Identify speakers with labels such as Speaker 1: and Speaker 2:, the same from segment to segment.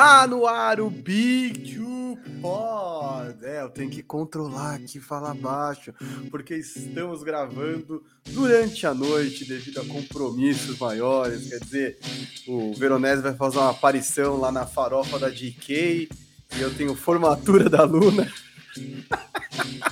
Speaker 1: Está no ar o Big Two Pod. É, eu tenho que controlar aqui, falar baixo, porque estamos gravando durante a noite devido a compromissos maiores. Quer dizer, o Veronese vai fazer uma aparição lá na farofa da GK e eu tenho formatura da Luna.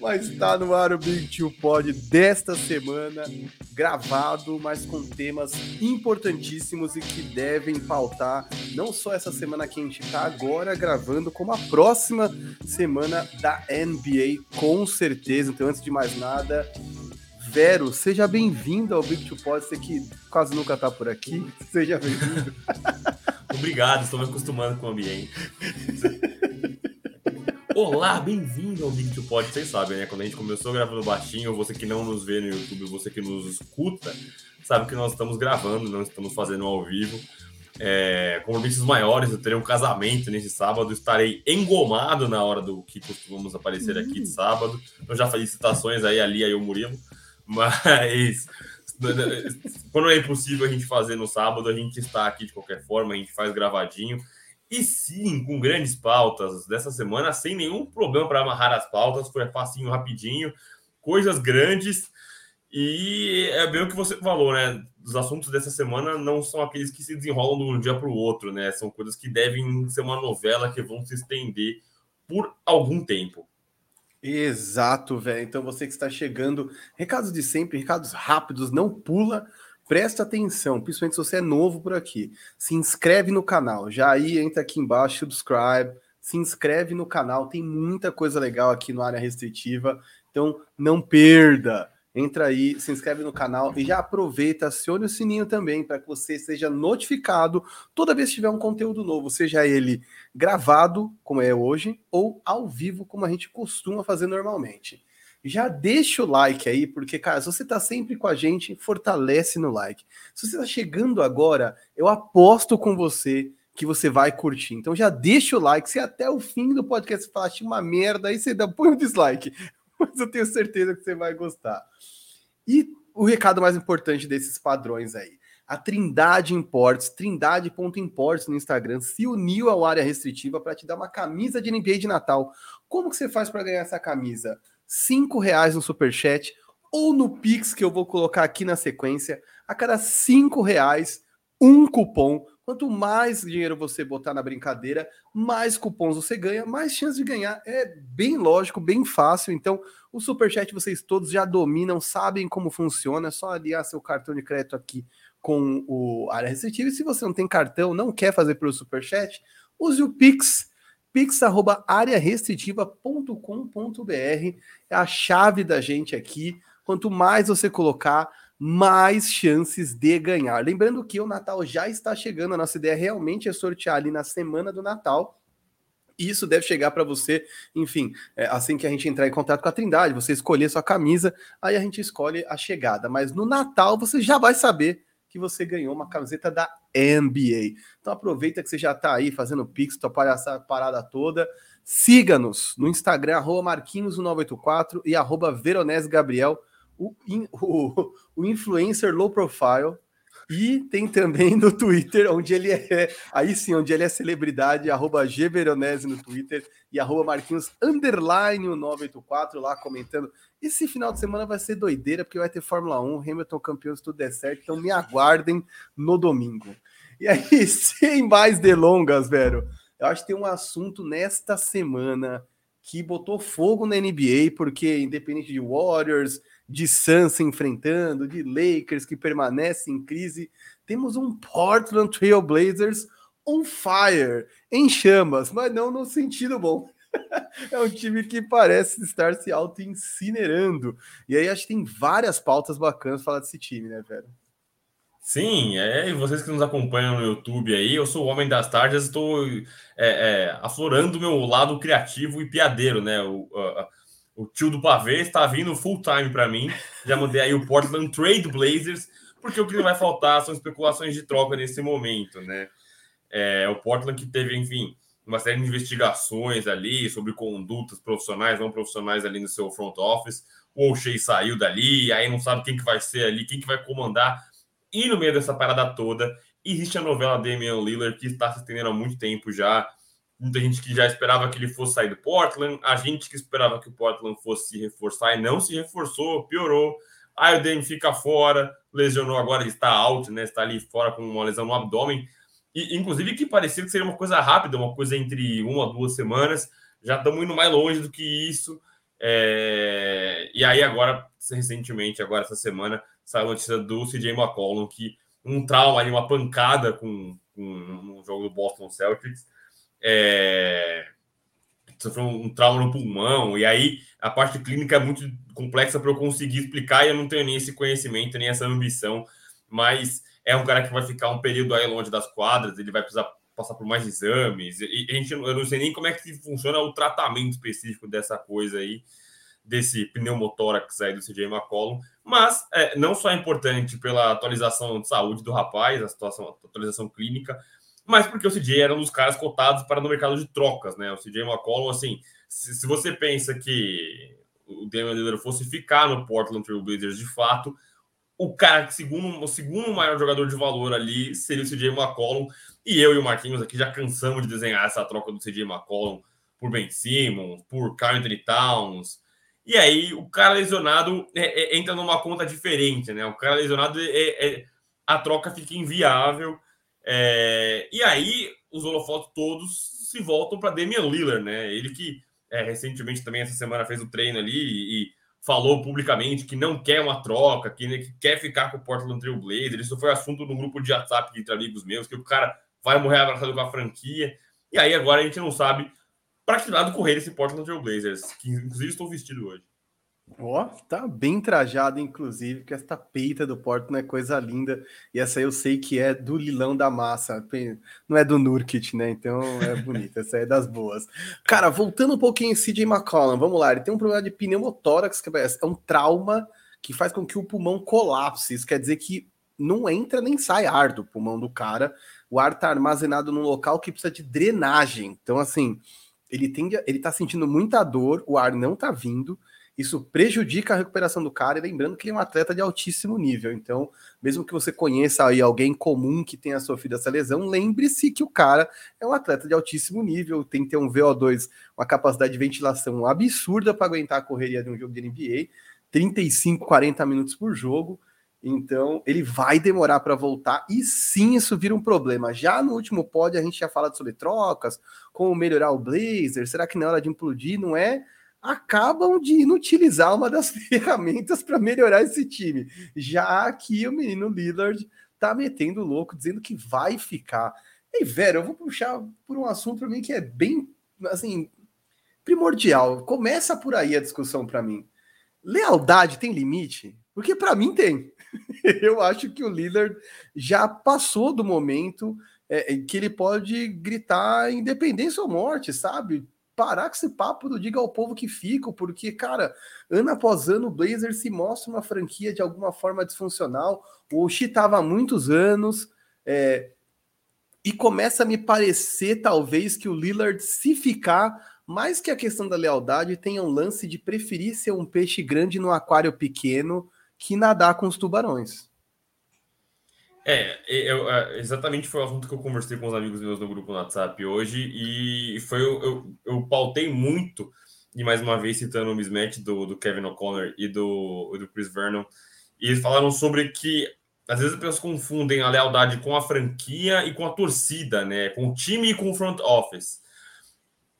Speaker 1: mas está no ar o Big Two Pod desta semana, gravado, mas com temas importantíssimos e que devem pautar não só essa semana que a gente está agora gravando, como a próxima semana da NBA, com certeza. Então, antes de mais nada, Vero, seja bem-vindo ao Big Two Pod, você que quase nunca está por aqui, seja bem-vindo.
Speaker 2: Obrigado, estou me acostumando com o ambiente. Olá, bem-vindo ao Big to Pod. Vocês sabem, né? Quando a gente começou gravando baixinho, você que não nos vê no YouTube, você que nos escuta, sabe que nós estamos gravando, não estamos fazendo ao vivo. É, compromissos maiores, eu terei um casamento nesse sábado, estarei engomado na hora do que costumamos aparecer aqui de hum. sábado. Eu já falei citações aí, ali, aí o Murilo, mas quando é impossível a gente fazer no sábado, a gente está aqui de qualquer forma, a gente faz gravadinho. E sim, com grandes pautas dessa semana, sem nenhum problema para amarrar as pautas, foi facinho, rapidinho, coisas grandes. E é bem o que você falou, né? Os assuntos dessa semana não são aqueles que se desenrolam de um dia para o outro, né? São coisas que devem ser uma novela que vão se estender por algum tempo.
Speaker 1: Exato, velho. Então você que está chegando, recados de sempre, recados rápidos, não pula presta atenção, principalmente se você é novo por aqui. Se inscreve no canal. Já aí entra aqui embaixo, subscribe, se inscreve no canal. Tem muita coisa legal aqui no área restritiva. Então não perda. Entra aí, se inscreve no canal e já aproveita, acione o sininho também para que você seja notificado toda vez que tiver um conteúdo novo, seja ele gravado, como é hoje, ou ao vivo, como a gente costuma fazer normalmente já deixa o like aí, porque, cara, se você tá sempre com a gente, fortalece no like. Se você tá chegando agora, eu aposto com você que você vai curtir. Então já deixa o like. Se até o fim do podcast falar uma merda, aí você dá, põe um dislike. Mas eu tenho certeza que você vai gostar. E o recado mais importante desses padrões aí. A Trindade Imports, trindade.imports no Instagram, se uniu ao área restritiva para te dar uma camisa de NBA de Natal. Como que você faz para ganhar essa camisa? Cinco reais no Superchat ou no Pix, que eu vou colocar aqui na sequência. A cada cinco reais, um cupom. Quanto mais dinheiro você botar na brincadeira, mais cupons você ganha, mais chance de ganhar. É bem lógico, bem fácil. Então, o Superchat vocês todos já dominam, sabem como funciona. É só aliar seu cartão de crédito aqui com o área restritiva. E se você não tem cartão, não quer fazer pelo Superchat, use o Pix pix@arearestritiva.com.br é a chave da gente aqui. Quanto mais você colocar, mais chances de ganhar. Lembrando que o Natal já está chegando, a nossa ideia realmente é sortear ali na semana do Natal. Isso deve chegar para você, enfim, é, assim que a gente entrar em contato com a Trindade, você escolher sua camisa, aí a gente escolhe a chegada. Mas no Natal você já vai saber que você ganhou uma camiseta da NBA. Então aproveita que você já está aí fazendo pix, topar essa parada toda. Siga-nos no Instagram, arroba Marquinhos1984 e arroba Veronese Gabriel, o, o, o influencer low profile. E tem também no Twitter, onde ele é, aí sim, onde ele é celebridade, arroba Gveronese no Twitter e arroba Marquinhos underline 984 lá comentando. Esse final de semana vai ser doideira, porque vai ter Fórmula 1, Hamilton campeão se tudo der certo, então me aguardem no domingo. E aí, sem mais delongas, velho, eu acho que tem um assunto nesta semana que botou fogo na NBA, porque independente de Warriors, de Suns se enfrentando, de Lakers que permanece em crise, temos um Portland Trail Blazers on fire, em chamas, mas não no sentido bom. é um time que parece estar se auto-incinerando. E aí acho que tem várias pautas bacanas falar desse time, né, velho?
Speaker 2: Sim, é, e vocês que nos acompanham no YouTube aí, eu sou o Homem das Tardes, estou é, é, aflorando o meu lado criativo e piadeiro, né? O, o tio do pavê está vindo full time para mim. Já mandei aí o Portland Trade Blazers, porque o que não vai faltar são especulações de troca nesse momento, né? É, o Portland que teve, enfim, uma série de investigações ali sobre condutas profissionais, não profissionais ali no seu front office. O O'Shea saiu dali, aí não sabe quem que vai ser ali, quem que vai comandar. E no meio dessa parada toda, existe a novela Damian Lillard que está se estendendo há muito tempo já. Muita gente que já esperava que ele fosse sair do Portland, a gente que esperava que o Portland fosse se reforçar e não se reforçou, piorou. Aí o Dame fica fora, lesionou agora, está out, né? Está ali fora com uma lesão no abdômen. E, inclusive, que parecia que seria uma coisa rápida, uma coisa entre uma duas semanas. Já estamos indo mais longe do que isso. É... E aí, agora, recentemente, agora essa semana, saiu a notícia do CJ McCollum, que um trauma ali, uma pancada com, com jogo do Boston Celtics. É... Sofreu um trauma no pulmão, e aí a parte clínica é muito complexa para eu conseguir explicar, e eu não tenho nem esse conhecimento, nem essa ambição, mas é um cara que vai ficar um período aí longe das quadras, ele vai precisar passar por mais exames, e a gente, eu não sei nem como é que funciona o tratamento específico dessa coisa aí, desse pneumotórax aí do CJ McCollum, mas é, não só é importante pela atualização de saúde do rapaz, a situação, a atualização clínica, mas porque o CJ era um dos caras cotados para no mercado de trocas, né? O CJ McCollum, assim, se, se você pensa que o Damian Lillard fosse ficar no Portland Trail Blazers de fato, o cara que segundo, o segundo maior jogador de valor ali seria o CJ McCollum, e eu e o Marquinhos aqui já cansamos de desenhar essa troca do CJ McCollum por Ben Simmons, por Carl Towns, e aí o cara lesionado é, é, entra numa conta diferente, né? O cara lesionado é, é a troca fica inviável. É, e aí os holofotes todos se voltam para Damian Lillard, né? Ele que é, recentemente também essa semana fez o treino ali e, e falou publicamente que não quer uma troca, que, né, que quer ficar com o Portland Trail Blazers. Isso foi assunto no grupo de WhatsApp entre amigos meus, que o cara vai morrer abraçado com a franquia. E aí agora a gente não sabe para que lado correr esse Portland Trail Blazers, que inclusive estou vestido hoje.
Speaker 1: Ó, oh, tá bem trajado, inclusive, que esta peita do Portland é coisa linda. E essa eu sei que é do Lilão da Massa, não é do Nurkit, né? Então é bonita, essa é das boas. Cara, voltando um pouquinho em CJ McCollum, vamos lá, ele tem um problema de pneumotórax, que é um trauma que faz com que o pulmão colapse. Isso quer dizer que não entra nem sai ar do pulmão do cara. O ar tá armazenado num local que precisa de drenagem. Então, assim, ele tende, ele tá sentindo muita dor, o ar não tá vindo, isso prejudica a recuperação do cara, e lembrando que ele é um atleta de altíssimo nível. Então, mesmo que você conheça aí alguém comum que tenha sofrido essa lesão, lembre-se que o cara é um atleta de altíssimo nível, tem que ter um VO2, uma capacidade de ventilação absurda para aguentar a correria de um jogo de NBA, 35, 40 minutos por jogo. Então, ele vai demorar para voltar e sim, isso vira um problema. Já no último pod a gente já fala sobre trocas, como melhorar o Blazer, será que na hora de implodir não é? Acabam de inutilizar uma das ferramentas para melhorar esse time. Já que o menino Lillard tá metendo louco, dizendo que vai ficar. E, velho, eu vou puxar por um assunto para mim que é bem, assim, primordial. Começa por aí a discussão para mim. Lealdade tem limite? Porque para mim tem. eu acho que o Lillard já passou do momento é, que ele pode gritar independência ou morte, sabe? Parar com esse papo do diga ao povo que fica, porque, cara, ano após ano o Blazer se mostra uma franquia de alguma forma disfuncional. O Oxi estava há muitos anos. É, e começa a me parecer, talvez, que o Lillard, se ficar, mais que a questão da lealdade, tenha um lance de preferir ser um peixe grande no aquário pequeno que nadar com os tubarões.
Speaker 2: É, eu, é, exatamente foi o assunto que eu conversei com os amigos meus no grupo no WhatsApp hoje, e foi eu, eu pautei muito, e mais uma vez citando o mismatch do, do Kevin O'Connor e do, do Chris Vernon, e eles falaram sobre que às vezes as pessoas confundem a lealdade com a franquia e com a torcida, né? Com o time e com o front office.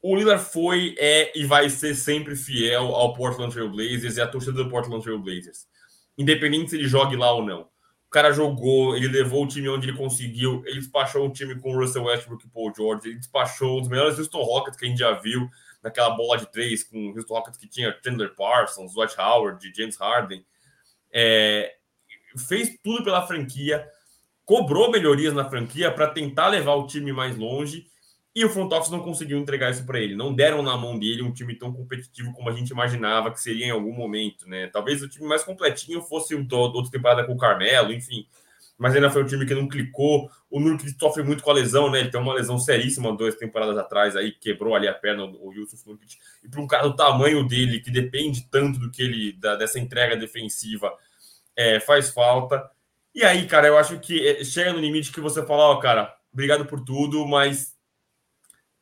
Speaker 2: O Lillard foi, é e vai ser sempre fiel ao Portland Trail Blazers e à torcida do Portland Trail Blazers independente se ele jogue lá ou não. O cara jogou, ele levou o time onde ele conseguiu, ele despachou um time com o Russell Westbrook e Paul George, ele despachou os melhores Houston Rockets que a gente já viu naquela bola de três com o Houston Rockets que tinha Chandler Parsons, Dwight Howard, James Harden. É, fez tudo pela franquia, cobrou melhorias na franquia para tentar levar o time mais longe e o front office não conseguiu entregar isso para ele. Não deram na mão dele um time tão competitivo como a gente imaginava que seria em algum momento, né? Talvez o time mais completinho fosse o do, outra temporada com o Carmelo, enfim. Mas ainda foi um time que não clicou. O Nurkic sofre muito com a lesão, né? Ele tem uma lesão seríssima duas temporadas atrás aí, quebrou ali a perna o Yusuf Nurkic. E para um cara do tamanho dele, que depende tanto do que ele da, dessa entrega defensiva, é, faz falta. E aí, cara, eu acho que eh, chega no limite que você fala, ó, oh, cara, obrigado por tudo, mas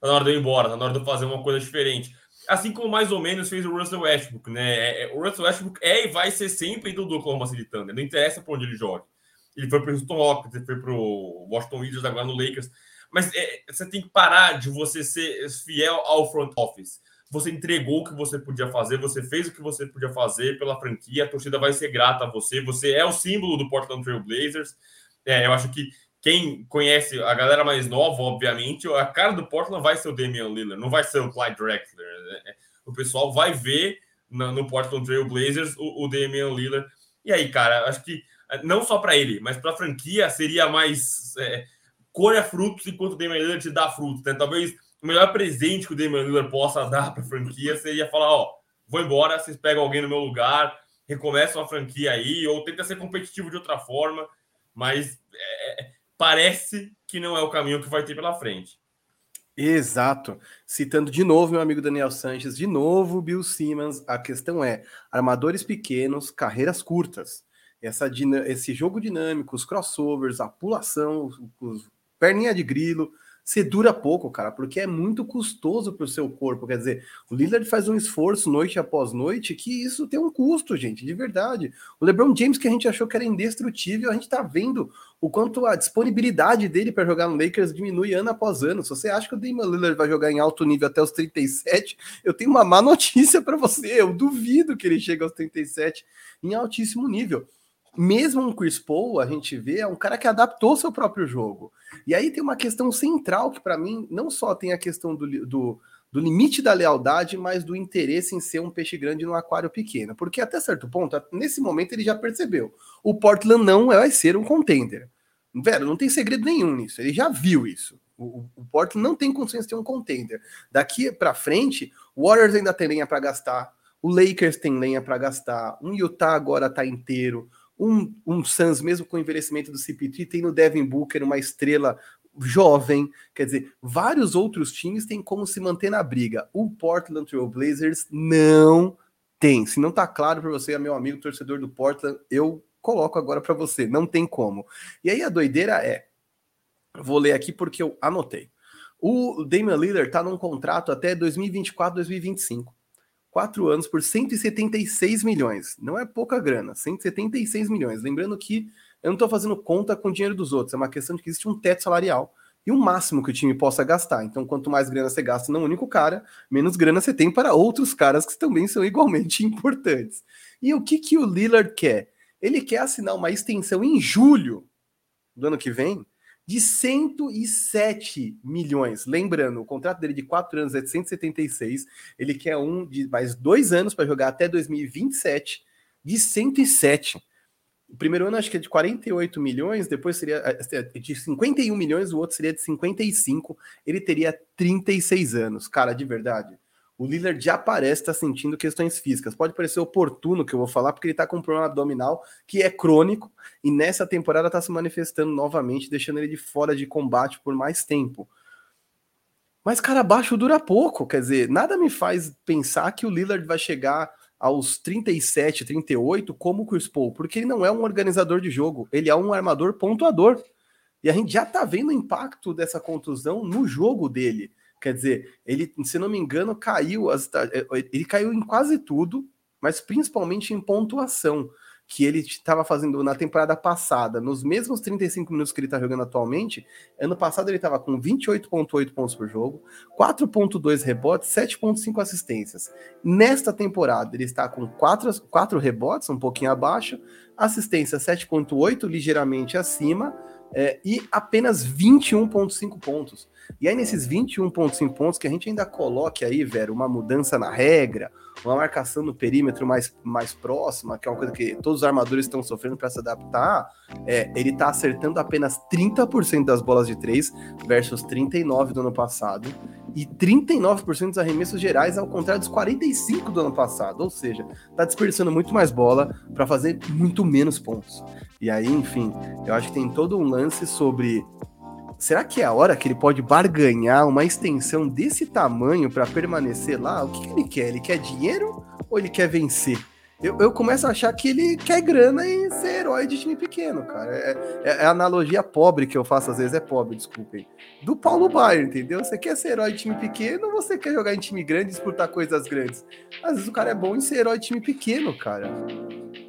Speaker 2: tá na hora de ir embora, tá na hora de eu fazer uma coisa diferente. Assim como mais ou menos fez o Russell Westbrook, né? É, o Russell Westbrook é e vai ser sempre do Oklahoma City Thunder, não interessa por onde ele joga. Ele foi pro Houston Rockets, ele foi pro Washington Wizards, agora no Lakers. Mas é, você tem que parar de você ser fiel ao front office. Você entregou o que você podia fazer, você fez o que você podia fazer pela franquia, a torcida vai ser grata a você, você é o símbolo do Portland Trail Blazers. É, eu acho que quem conhece a galera mais nova, obviamente, a cara do Portland vai ser o Damian Lillard, não vai ser o Clyde Drexler. Né? O pessoal vai ver no, no Portland Trail Blazers o, o Damian Lillard. E aí, cara, acho que não só para ele, mas para a franquia seria mais é, colha frutos enquanto o Damian Lillard te dá frutos. Né? Talvez o melhor presente que o Damian Lillard possa dar para a franquia seria falar: ó, vou embora, vocês pegam alguém no meu lugar, recomeçam a franquia aí, ou tenta ser competitivo de outra forma, mas é, parece que não é o caminho que vai ter pela frente.
Speaker 1: Exato. Citando de novo meu amigo Daniel Sanches, de novo Bill Simmons, a questão é armadores pequenos, carreiras curtas. Essa, esse jogo dinâmico, os crossovers, a pulação, os, os perninha de grilo, você dura pouco, cara, porque é muito custoso para o seu corpo. Quer dizer, o Lillard faz um esforço noite após noite que isso tem um custo, gente, de verdade. O LeBron James, que a gente achou que era indestrutível, a gente tá vendo o quanto a disponibilidade dele para jogar no Lakers diminui ano após ano. Se você acha que o Damian Lillard vai jogar em alto nível até os 37, eu tenho uma má notícia para você. Eu duvido que ele chegue aos 37 em altíssimo nível mesmo um Chris Paul, a gente vê, é um cara que adaptou seu próprio jogo. E aí tem uma questão central que, para mim, não só tem a questão do, do, do, limite da lealdade, mas do interesse em ser um peixe grande no aquário pequeno. Porque até certo ponto, nesse momento, ele já percebeu. O Portland não vai ser um contender. Velho, não tem segredo nenhum nisso. Ele já viu isso. O, o Portland não tem consciência de ter um contender. Daqui para frente, o Warriors ainda tem lenha para gastar. O Lakers tem lenha para gastar. Um Utah agora tá inteiro. Um, um Suns, mesmo com o envelhecimento do CP3, tem no Devin Booker uma estrela jovem, quer dizer, vários outros times têm como se manter na briga. O Portland Trail Blazers não tem. Se não tá claro para você, meu amigo torcedor do Portland, eu coloco agora para você, não tem como. E aí a doideira é, vou ler aqui porque eu anotei. O Damian Lillard tá num contrato até 2024, 2025 quatro anos por 176 milhões. Não é pouca grana, 176 milhões. Lembrando que eu não estou fazendo conta com o dinheiro dos outros, é uma questão de que existe um teto salarial e o um máximo que o time possa gastar. Então, quanto mais grana você gasta num único cara, menos grana você tem para outros caras que também são igualmente importantes. E o que, que o Lillard quer? Ele quer assinar uma extensão em julho do ano que vem de 107 milhões. Lembrando, o contrato dele de 4 anos é de 176. Ele quer um de mais dois anos para jogar até 2027 de 107. O primeiro ano acho que é de 48 milhões, depois seria é, é, de 51 milhões, o outro seria de 55. Ele teria 36 anos. Cara, de verdade o Lillard já parece estar tá sentindo questões físicas. Pode parecer oportuno que eu vou falar, porque ele está com um problema abdominal que é crônico e nessa temporada está se manifestando novamente, deixando ele de fora de combate por mais tempo. Mas, cara, baixo dura pouco. Quer dizer, nada me faz pensar que o Lillard vai chegar aos 37, 38 como o Chris Paul, porque ele não é um organizador de jogo, ele é um armador pontuador. E a gente já tá vendo o impacto dessa contusão no jogo dele. Quer dizer, ele, se não me engano, caiu as, é, ele caiu em quase tudo, mas principalmente em pontuação, que ele estava fazendo na temporada passada, nos mesmos 35 minutos que ele está jogando atualmente. Ano passado ele estava com 28,8 pontos por jogo, 4,2 rebotes, 7,5 assistências. Nesta temporada ele está com 4, 4 rebotes, um pouquinho abaixo, assistência 7,8, ligeiramente acima, é, e apenas 21,5 pontos. E aí, nesses 21,5 pontos, que a gente ainda coloque aí, velho, uma mudança na regra, uma marcação no perímetro mais, mais próxima, que é uma coisa que todos os armadores estão sofrendo para se adaptar, é, ele está acertando apenas 30% das bolas de 3 versus 39% do ano passado, e 39% dos arremessos gerais, ao contrário dos 45% do ano passado, ou seja, está desperdiçando muito mais bola para fazer muito menos pontos. E aí, enfim, eu acho que tem todo um lance sobre será que é a hora que ele pode barganhar uma extensão desse tamanho para permanecer lá? O que, que, ele quer? Ele quer dinheiro ou ele quer vencer? eu, eu começo a achar que ele quer grana em ser herói de time pequeno, cara. É, é, é, a analogia pobre que eu faço, às vezes é pobre, desculpem. Do Paulo Baier, entendeu? Você quer ser herói de time pequeno ou você quer jogar em time grande e disputar coisas grandes? Às vezes o cara é bom em ser herói de time pequeno, cara.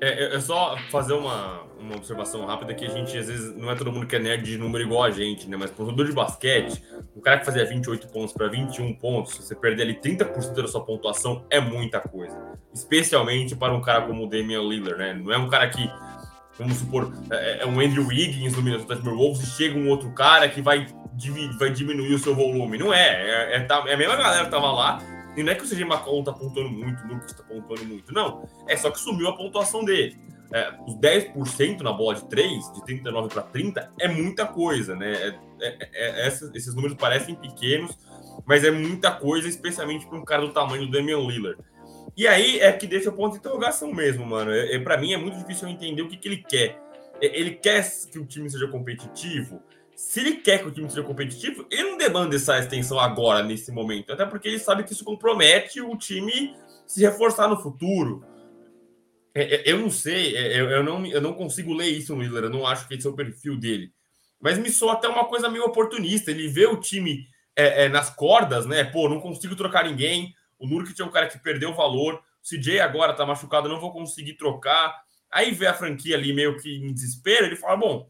Speaker 2: É, é, é só fazer uma, uma observação rápida que a gente, às vezes, não é todo mundo que é nerd de número igual a gente, né? Mas pro jogador de basquete, o cara que fazia 28 pontos para 21 pontos, você perder ali 30% da sua pontuação, é muita coisa. Especialmente para um cara como o Damian Lillard, né? Não é um cara que, vamos supor, é, é um Andrew Wiggins do Minnesota Timberwolves e chega um outro cara que vai, vai diminuir o seu volume. Não é. É, é, tá, é a mesma galera que tava lá. E não é que o CJ McCollum tá pontuando muito, o Lucas tá pontuando muito. Não. É só que sumiu a pontuação dele é, os 10% na bola de 3, de 39 para 30, é muita coisa, né? É, é, é esses números parecem pequenos, mas é muita coisa, especialmente para um cara do tamanho do Damian Lillard. E aí é que deixa o ponto de interrogação mesmo, mano. É, é para mim é muito difícil entender o que, que ele quer. É, ele quer que o time seja competitivo. Se ele quer que o time seja competitivo, ele não demanda essa extensão agora, nesse momento. Até porque ele sabe que isso compromete o time se reforçar no futuro. É, é, eu não sei, é, eu, não, eu não consigo ler isso no Willer, eu não acho que esse é o perfil dele. Mas me soa até uma coisa meio oportunista. Ele vê o time é, é, nas cordas, né? Pô, não consigo trocar ninguém. O Nurkic é um cara que perdeu valor. O CJ agora tá machucado, não vou conseguir trocar. Aí vê a franquia ali meio que em desespero. Ele fala: Bom,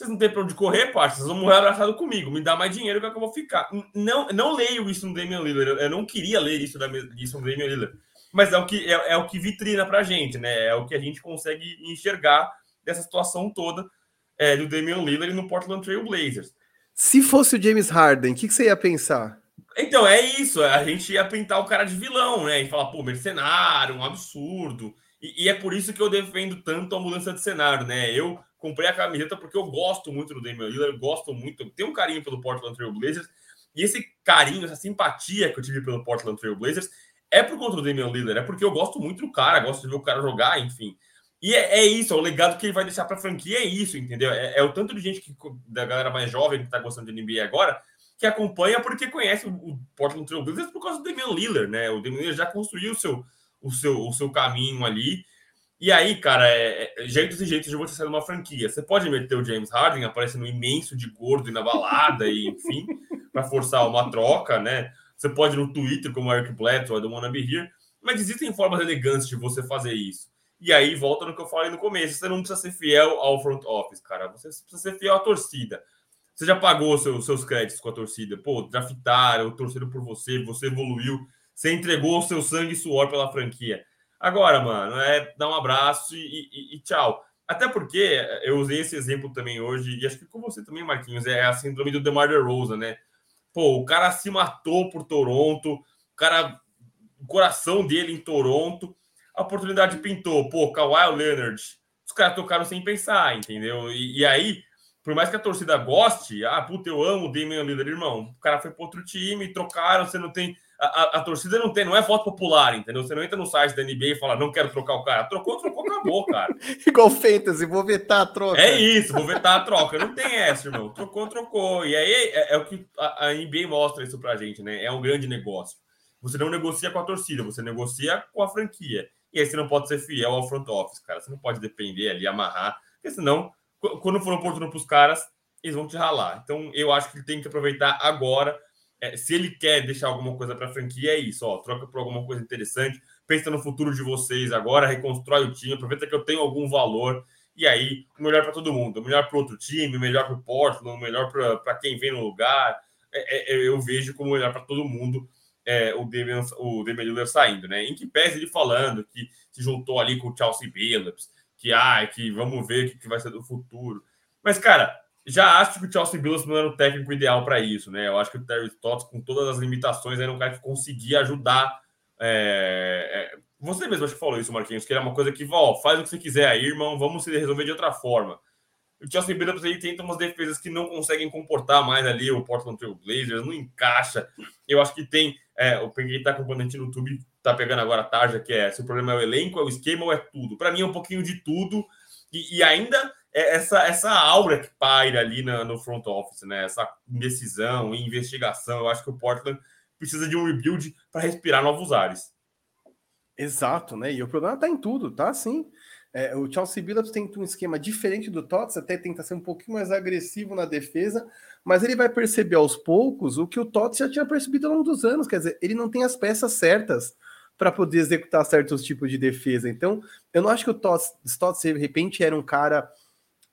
Speaker 2: vocês não têm pra onde correr, parça, vocês vão morrer abraçado comigo. Me dá mais dinheiro que eu vou ficar. Não, não leio isso no Damian Lillard. Eu não queria ler isso, da, isso no Damian Lillard mas é o que é, é o que vitrina para a gente, né? É o que a gente consegue enxergar dessa situação toda é, do Damian Lillard no Portland Trail Blazers.
Speaker 1: Se fosse o James Harden, o que, que, você ia pensar?
Speaker 2: Então, é isso. A gente ia pintar o cara de vilão, né? E falar, pô, mercenário, um absurdo. E, e, é por isso que eu defendo tanto a mudança de cenário, né? Eu comprei a camiseta porque eu gosto muito do Damian Lillard, gosto muito, tenho um carinho pelo Portland Trail Blazers. E esse carinho, essa simpatia que eu tive pelo Portland Trail Blazers é por conta do Damian Lillard, é porque eu gosto muito do cara, gosto de ver o cara jogar, enfim. E é, é isso, é o legado que ele vai deixar para a franquia, é isso, entendeu? É, é, o tanto de gente que, da galera mais jovem que tá gostando de NBA agora, que acompanha porque conhece o, o Portland Trail Blazers por causa do Damian Lillard, né? O Damian Lillard já construiu o seu, o seu, o seu caminho ali. E aí, cara, é, é, jeitos e jeitos de você sair de uma franquia. Você pode meter o James Harden aparecendo imenso de gordo e na balada, e enfim, para forçar uma troca, né? Você pode ir no Twitter, como Eric Bledsoe, I don't wanna be here, mas existem formas elegantes de você fazer isso. E aí volta no que eu falei no começo: você não precisa ser fiel ao front office, cara. Você precisa ser fiel à torcida. Você já pagou seus, seus créditos com a torcida. Pô, draftaram, torceram por você, você evoluiu, você entregou o seu sangue e suor pela franquia. Agora, mano, é dar um abraço e, e, e, tchau. Até porque eu usei esse exemplo também hoje, e acho que com você também, Marquinhos, é a síndrome do DeMar DeRozan, né? Pô, o cara se matou por Toronto, o cara, o coração dele em Toronto, a oportunidade pintou. Pô, Kawhi Leonard, os caras tocaram sem pensar, entendeu? E, e, aí, por mais que a torcida goste, ah, puta, eu amo o Damian Lillard, irmão. O cara foi para outro time, trocaram, você não tem a, a, torcida não tem, não é voto popular, entendeu? Você não entra no site da NBA e fala, não quero trocar o cara. Trocou, trocou, acabou, cara.
Speaker 1: Igual Fantasy, vou vetar a troca.
Speaker 2: É isso, vou vetar a troca. Não tem essa, irmão. Trocou, trocou. E aí é, é o que a, a, NBA mostra isso pra gente, né? É um grande negócio. Você não negocia com a torcida, você negocia com a franquia. E aí você não pode ser fiel ao front office, cara. Você não pode depender ali, amarrar, porque senão, quando for oportuno pros caras, eles vão te ralar. Então, eu acho que ele tem que aproveitar agora é, se ele quer deixar alguma coisa para a franquia, é isso, ó, troca por alguma coisa interessante, pensa no futuro de vocês agora, reconstrói o time, aproveita que eu tenho algum valor, e aí, o melhor para todo mundo, o melhor para outro time, o melhor para o Portland, o melhor para quem vem no lugar, é, é, eu vejo como melhor para todo mundo é, o Damian, o Damian Lillard saindo, né? Em que pese ele falando que se juntou ali com o Chelsea Billups, que, ah, que vamos ver o que vai ser do futuro. Mas, cara, já acho que o Chelsea Billups não era o técnico ideal para isso, né? Eu acho que o Terry Stotts, com todas as limitações, era um cara que conseguia ajudar. É... é você mesmo acho que falou isso, Marquinhos, que era uma coisa que, ó, faz o que você quiser aí, irmão, vamos se resolver de outra forma. O Chelsea Billups aí tenta umas defesas que não conseguem comportar mais ali o Portland Trail Blazers, não encaixa. Eu acho que tem, é, o Penguin tá acompanhando no YouTube, tá pegando agora a tarja, que é se o problema é o elenco, é o esquema ou é tudo. Para mim é um pouquinho de tudo, e, e ainda essa, essa aura que paira ali na, no front office, né? Essa indecisão e investigação. Eu acho que o Portland precisa de um rebuild para respirar novos ares.
Speaker 1: Exato, né? E o problema tá em tudo, tá? Sim. É, o Chelsea Billups tem um esquema diferente do Tots, até tenta ser um pouquinho mais agressivo na defesa, mas ele vai perceber aos poucos o que o Tots já tinha percebido ao longo dos anos, quer dizer, ele não tem as peças certas para poder executar certos tipos de defesa. Então, eu não acho que o Tots, Tots de repente era um cara,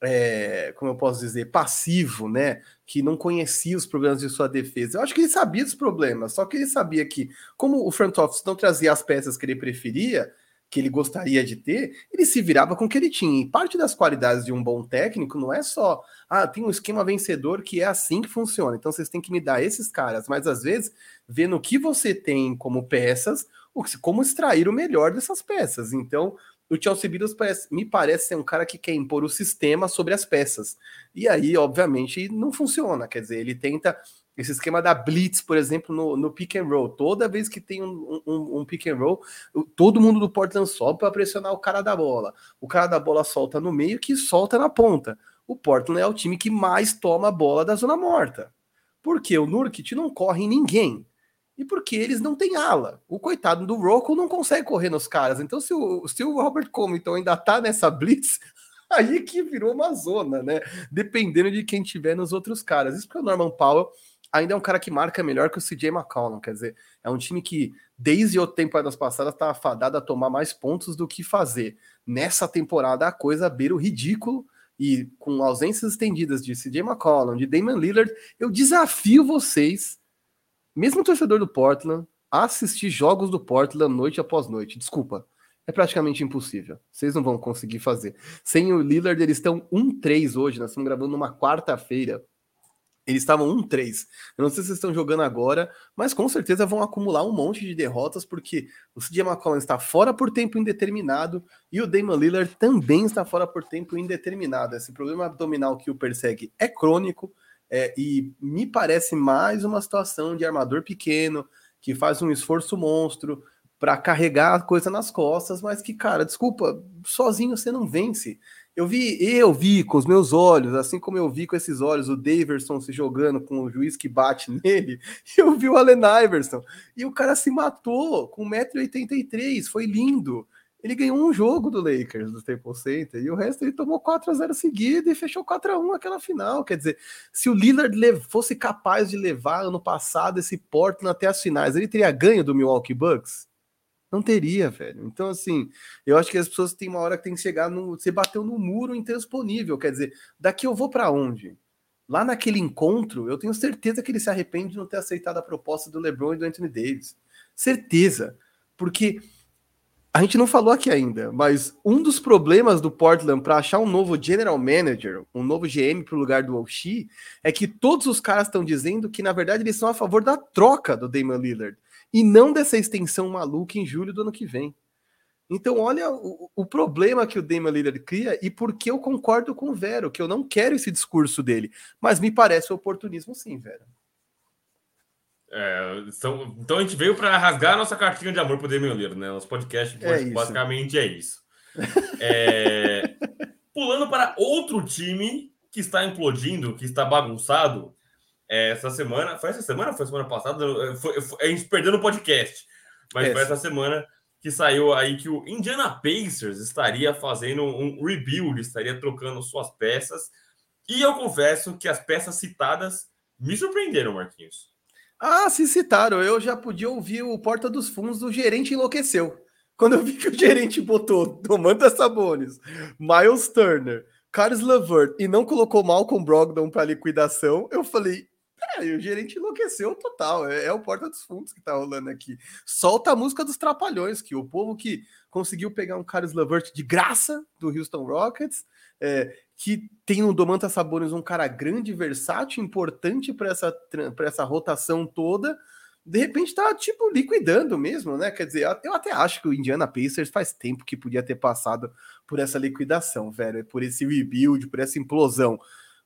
Speaker 1: é, como eu posso dizer, passivo, né? Que não conhecia os problemas de sua defesa. Eu acho que ele sabia dos problemas, só que ele sabia que, como o front office não trazia as peças que ele preferia, que ele gostaria de ter, ele se virava com o que ele tinha. E parte das qualidades de um bom técnico não é só, ah, tem um esquema vencedor que é assim que funciona. Então vocês têm que me dar esses caras, mas às vezes, vendo o que você tem como peças, como extrair o melhor dessas peças. Então, o Chelsea Billups parece, me parece ser um cara que quer impor o sistema sobre as peças. E aí, obviamente, não funciona. Quer dizer, ele tenta esse esquema da blitz, por exemplo, no, no pick and roll. Toda vez que tem um, um, um pick and roll, todo mundo do Portland sobe para pressionar o cara da bola. O cara da bola solta no meio que solta na ponta. O Portland é o time que mais toma a bola da zona morta. Porque o Nurkit não corre em ninguém. E porque eles não têm ala. O coitado do Rocco não consegue correr nos caras. Então, se o, se o Robert Compton ainda tá nessa blitz, aí que virou uma zona, né? Dependendo de quem tiver nos outros caras. Isso porque o Norman Powell ainda é um cara que marca melhor que o CJ McCollum, quer dizer, é um time que desde o temporadas passadas está afadado a tomar mais pontos do que fazer. Nessa temporada a coisa beira o ridículo e com ausências estendidas de CJ McCollum, de Damian Lillard, eu desafio vocês, mesmo torcedor do Portland, assistir jogos do Portland noite após noite. Desculpa, é praticamente impossível. Vocês não vão conseguir fazer. Sem o Lillard, eles estão 1-3 hoje. Nós estamos gravando numa quarta-feira. Eles estavam 1-3. Eu não sei se vocês estão jogando agora, mas com certeza vão acumular um monte de derrotas, porque o CJ McCollum está fora por tempo indeterminado e o Damon Lillard também está fora por tempo indeterminado. Esse problema abdominal que o persegue é crônico é, e me parece mais uma situação de armador pequeno que faz um esforço monstro para carregar a coisa nas costas, mas que, cara, desculpa, sozinho você não vence. Eu vi, eu vi com os meus olhos, assim como eu vi com esses olhos o Daverson se jogando com o juiz que bate nele, eu vi o Allen Iverson. E o cara se matou com 1,83m, foi lindo. Ele ganhou um jogo do Lakers, do Staples Center, e o resto ele tomou 4 a 0 seguido e fechou 4 a 1 aquela final. Quer dizer, se o Lillard fosse capaz de levar ano passado esse Portland até as finais, ele teria ganho do Milwaukee Bucks? Não teria, velho. Então, assim, eu acho que as pessoas têm uma hora que tem que chegar no. Você bateu no muro intransponível. Quer dizer, daqui eu vou para onde? Lá naquele encontro, eu tenho certeza que ele se arrepende de não ter aceitado a proposta do LeBron e do Anthony Davis. Certeza. Porque a gente não falou aqui ainda, mas um dos problemas do Portland para achar um novo general manager, um novo GM para o lugar do Oshie, é que todos os caras estão dizendo que, na verdade, eles são a favor da troca do Damian Lillard e não dessa extensão maluca em julho do ano que vem. Então, olha o, o problema que o Damian Lillard cria e por que eu concordo com o Vero, que eu não quero esse discurso dele, mas me parece oportunismo sim, Vero.
Speaker 2: É, então, então a gente veio para rasgar a nossa cartinha de amor pro Lillard, né? Nosso podcast é basicamente é isso. É, pulando para outro time que está implodindo, que está bagunçado, essa semana. Foi essa semana? Foi semana passada? Foi, foi, a gente perdeu no podcast. Mas foi essa semana que saiu aí que o Indiana Pacers estaria fazendo um rebuild, estaria trocando suas peças. E eu confesso que as peças citadas me surpreenderam, Marquinhos.
Speaker 1: Ah, se citaram. Eu já podia ouvir o Porta dos Fundos do gerente enlouqueceu. Quando eu vi que o gerente botou Domantas Sabonis, Miles Turner, Carlos Lavert e não colocou Malcolm Brogdon para liquidação, eu falei, e o gerente enlouqueceu total. É, é, o Porta dos Fundos que tá rolando aqui. Solta a música dos Trapalhões, que o povo que conseguiu pegar um Carlos Levert de graça do Houston Rockets, é, que tem no Domantas Sabonis um cara grande, versátil, importante para essa, essa rotação toda. De repente tá, tipo, liquidando mesmo, né? Quer dizer, eu até acho que o Indiana Pacers faz tempo que podia ter passado por essa liquidação, velho, por esse rebuild, por essa implosão.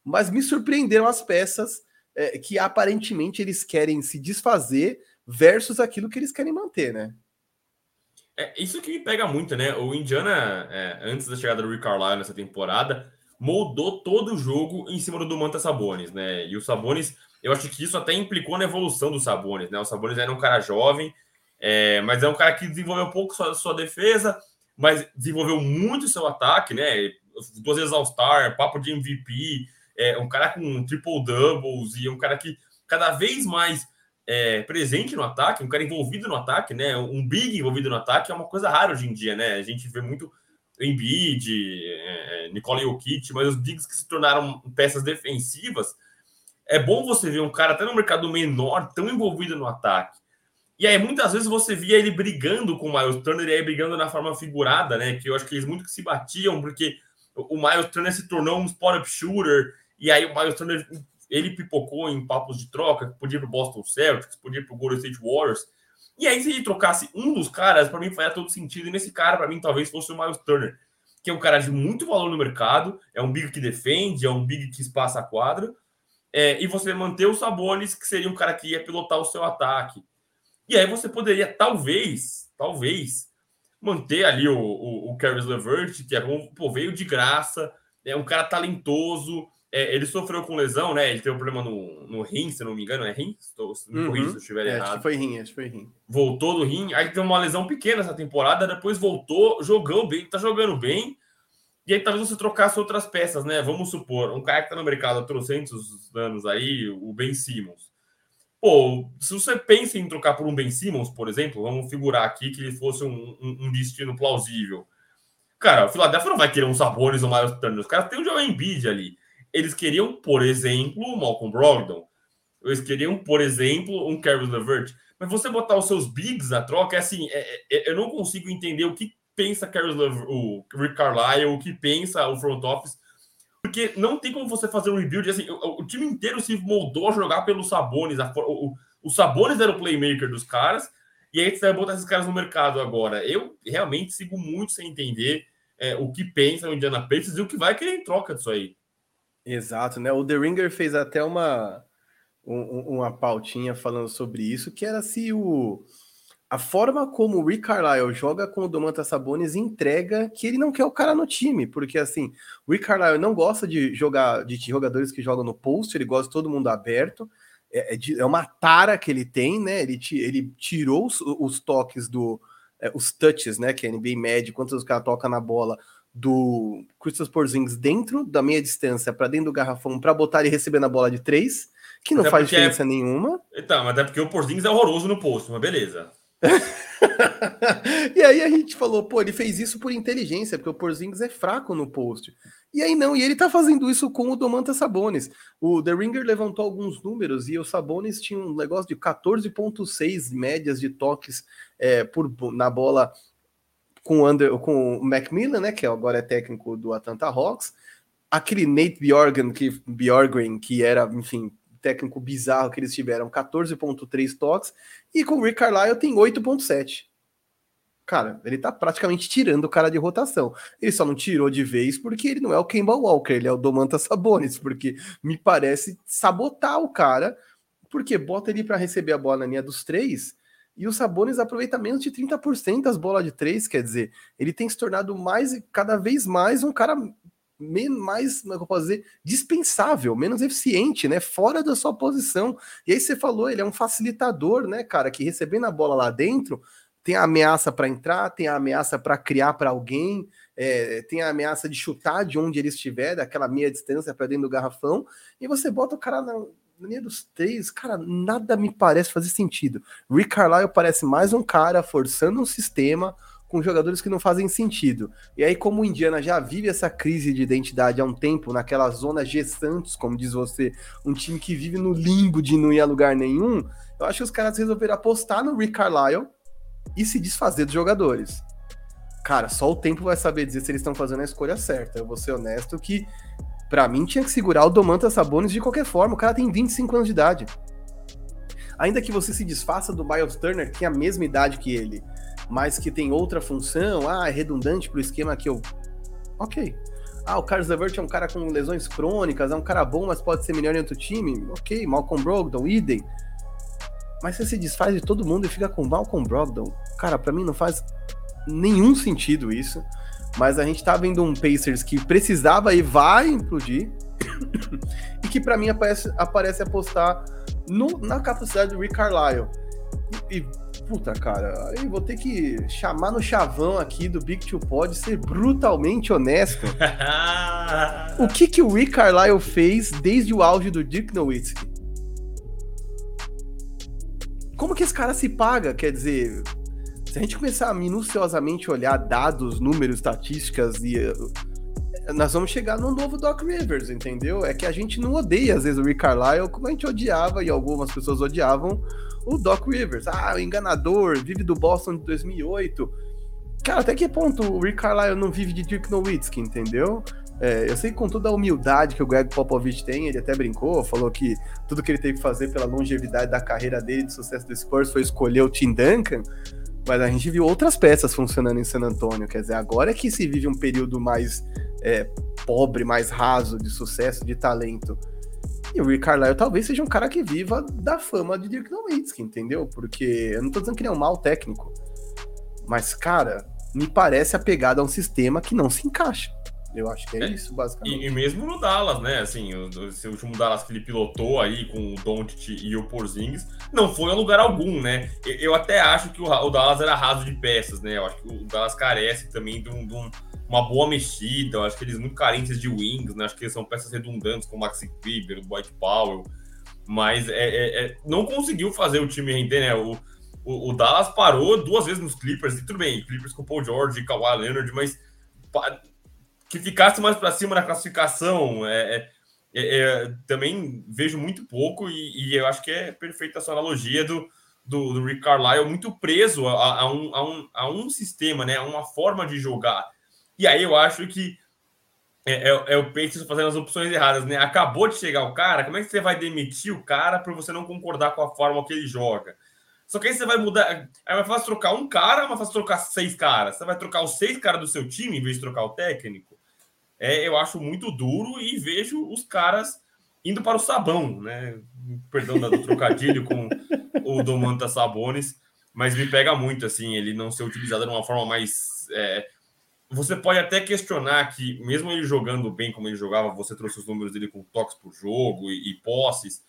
Speaker 1: Mas me surpreenderam as peças é, que aparentemente eles querem se desfazer versus aquilo que eles querem manter, né?
Speaker 2: É isso que me pega muito, né? O Indiana, é, antes da chegada do Rick Carlisle nessa temporada, moldou todo o jogo em cima do Domantas Sabonis, né? E o Sabonis, eu acho que isso até implicou na evolução do Sabonis, né? O Sabonis era um cara jovem, É, mas é um cara que desenvolveu um pouco sua, sua defesa, mas desenvolveu muito seu ataque, né? Duas vezes All-Star, papo de MVP, é um cara com triple doubles e um cara que cada vez mais é, presente no ataque, um cara envolvido no ataque, né? Um big envolvido no ataque é uma coisa rara hoje em dia, né? A gente vê muito Embiid, é, Nicole Jokic, mas os bigs que se tornaram peças defensivas. É bom você ver um cara até no mercado menor tão envolvido no ataque. E aí, muitas vezes você via ele brigando com o Miles Turner e aí brigando na forma figurada, né? Que eu acho que eles muito que se batiam, porque o Miles Turner se tornou um spot-up shooter, e aí o Miles Turner ele pipocou em papos de troca, podia ir para o Boston Celtics, podia ir para o Golden State Warriors. E aí, se ele trocasse um dos caras, para mim faria todo sentido. E nesse cara, para mim, talvez fosse o Miles Turner, que é um cara de muito valor no mercado, é um big que defende, é um big que espaça a quadra. É, e você manter o Sabonis, que seria um cara que ia pilotar o seu ataque. E aí você poderia, talvez, talvez, manter ali o, o, o Caris LeVert, que é como, pô, veio de graça, é um cara talentoso, é, ele sofreu com lesão, né? Ele teve um problema no, no rim, se não me engano, é rim? Estou, me uhum. se eu estiver é, errado. Acho
Speaker 1: que foi rim, acho que foi rim.
Speaker 2: Voltou do rim, aí teve uma lesão pequena essa temporada, depois voltou, jogou bem, tá jogando bem. E aí talvez você trocasse outras peças, né? Vamos supor, um cara que tá no mercado há trocentos anos aí, o Ben Simmons. Pô, se você pensa em trocar por um Ben Simmons, por exemplo, vamos figurar aqui que ele fosse um, um, um destino plausível. Cara, o Philadelphia não vai querer um Sabonis ou um Miles Turner. Os caras têm o Joel Embiid ali. Eles queriam, por exemplo, o Malcolm Brogdon. Eles queriam, por exemplo, um Kevin Levert. Mas você botar os seus bigs na troca, é assim, é, é, eu não consigo entender o que pensa Levert, o Rick Carlisle, o que pensa o front office, porque não tem como você fazer um rebuild. Assim, o, o time inteiro se moldou a jogar pelos Sabones. A, o, o Sabones era o playmaker dos caras, e aí você vai botar esses caras no mercado agora. Eu realmente sigo muito sem entender é, o que pensa o Indiana Pacers e o que vai querer em troca disso aí.
Speaker 1: Exato, né? O The Ringer fez até uma, um, uma pautinha falando sobre isso, que era se o a forma como o Rick Carlisle joga com o Domantas Sabonis entrega que ele não quer o cara no time, porque assim, o Rick Carlisle não gosta de jogar de jogadores que jogam no post, ele gosta de todo mundo aberto, é, é, é uma tara que ele tem, né? Ele, ele tirou os, os toques do é, os touches, né? Que é NBA médio, quantos os caras tocam na bola do Christopher Porzingis dentro da meia distância para dentro do garrafão para botar ele recebendo a bola de três, que não até faz é diferença é... nenhuma.
Speaker 2: Então, mas é porque o Porzingis é horroroso no posto, mas beleza.
Speaker 1: e aí a gente falou, pô, ele fez isso por inteligência, porque o Porzingis é fraco no post. E aí não, e ele tá fazendo isso com o Domantas Sabonis. O The Ringer levantou alguns números e o Sabonis tinha um negócio de 14.6 médias de toques é, por, na bola com o, Under, com o Macmillan, né, que agora é técnico do Atlanta Hawks, aquele Nate Bjorgen, que, Bjorgen, que era, enfim, técnico bizarro que eles tiveram, 14.3 toques, e com o Rick Carlisle tem 8.7. Cara, ele tá praticamente tirando o cara de rotação. Ele só não tirou de vez porque ele não é o Kemba Walker, ele é o Domantas Sabonis, porque me parece sabotar o cara, porque bota ele para receber a bola na linha dos três, e o Sabonis aproveita menos de 30% das bolas de três, quer dizer, ele tem se tornado mais cada vez mais um cara mais, como é eu posso dizer, dispensável, menos eficiente, né? Fora da sua posição. E aí você falou, ele é um facilitador, né, cara, que recebendo a bola lá dentro, tem a ameaça para entrar, tem a ameaça para criar para alguém, é, tem a ameaça de chutar de onde ele estiver, daquela meia distância para dentro do garrafão, e você bota o cara na, linha dos três, cara, nada me parece fazer sentido. Rick Carlisle parece mais um cara forçando um sistema com jogadores que não fazem sentido. E aí, como o Indiana já vive essa crise de identidade há um tempo, naquela zona G Santos, como diz você, um time que vive no limbo de não ir a lugar nenhum, eu acho que os caras resolveram apostar no Rick Carlisle e se desfazer dos jogadores. Cara, só o tempo vai saber dizer se eles estão fazendo a escolha certa. Eu vou ser honesto que Pra mim, tinha que segurar o Domantas Sabonis de qualquer forma. O cara tem 25 anos de idade. Ainda que você se desfaça do Miles Turner, que tem a mesma idade que ele, mas que tem outra função, ah, é redundante pro esquema que eu. Ok. Ah, o Carlos Levert é um cara com lesões crônicas, é um cara bom, mas pode ser melhor em outro time. Ok, Malcolm Brogdon, idem. Mas você se desfaz de todo mundo e fica com Malcolm Brogdon. Cara, para mim não faz nenhum sentido isso. Mas a gente tá vendo um Pacers que precisava e vai implodir. e que para mim aparece, aparece apostar no, na capacidade do Rick Carlisle. E, e puta, cara, eu vou ter que chamar no chavão aqui do Big Two Pod ser brutalmente honesto. o que que o Rick Carlisle fez desde o auge do Dirk Nowitzki? Como que esse cara se paga? Quer dizer, se a gente começar a minuciosamente olhar dados, números, estatísticas e nós vamos chegar no novo Doc Rivers, entendeu? É que a gente não odeia, às vezes, o Rick Carlisle como a gente odiava, e algumas pessoas odiavam, o Doc Rivers. Ah, o enganador, vive do Boston de 2008. Cara, até que ponto o Rick Carlisle não vive de Dirk Nowitzki, entendeu? É, eu sei que com toda a humildade que o Greg Popovich tem, ele até brincou, falou que tudo que ele teve que fazer pela longevidade da carreira dele, de sucesso do Spurs, foi escolher o Tim Duncan, mas a gente viu outras peças funcionando em San Antonio, quer dizer, agora é que se vive um período mais é, pobre, mais raso de sucesso, de talento. E o Rick Carlisle talvez seja um cara que viva da fama de Dirk Nowitzki, entendeu? Porque eu não tô dizendo que ele é um mau técnico, mas, cara, me parece apegado a um sistema que não se encaixa. Eu acho que é, é isso, basicamente.
Speaker 2: E, e, mesmo no Dallas, né? Assim, o, esse último Dallas que ele pilotou aí com o Doncic e o Porzingis, não foi a lugar algum, né? Eu, eu até acho que o, o, Dallas era raso de peças, né? Eu acho que o Dallas carece também de um, de um uma boa mexida. Eu acho que eles muito carentes de wings, né? Acho que eles são peças redundantes com o Maxi Kleber, o Dwight Powell. Mas é, é, é, não conseguiu fazer o time render, né? O, o, o, Dallas parou duas vezes nos Clippers, e tudo bem, Clippers com o Paul George e Kawhi Leonard, mas que ficasse mais para cima na classificação. É, é, é, é, também vejo muito pouco, e, e, eu acho que é perfeita a sua analogia do, do, do Rick Carlisle, muito preso a, a, um, a, um, a um sistema, né? a uma forma de jogar. E aí eu acho que é, é, é o Pacers fazendo as opções erradas, né? Acabou de chegar o cara, como é que você vai demitir o cara para você não concordar com a forma que ele joga? Só que aí você vai mudar. Aí vai fazer trocar um cara, vai fazer trocar seis caras. Você vai trocar os seis caras do seu time em vez de trocar o técnico. É, eu acho muito duro e vejo os caras indo para o sabão, né? Perdão do trocadilho com o Domantas Sabonis, mas me pega muito assim ele não ser utilizado de uma forma mais é, você pode até questionar que, mesmo ele jogando bem como ele jogava, você trouxe os números dele com toques por jogo e, e posses.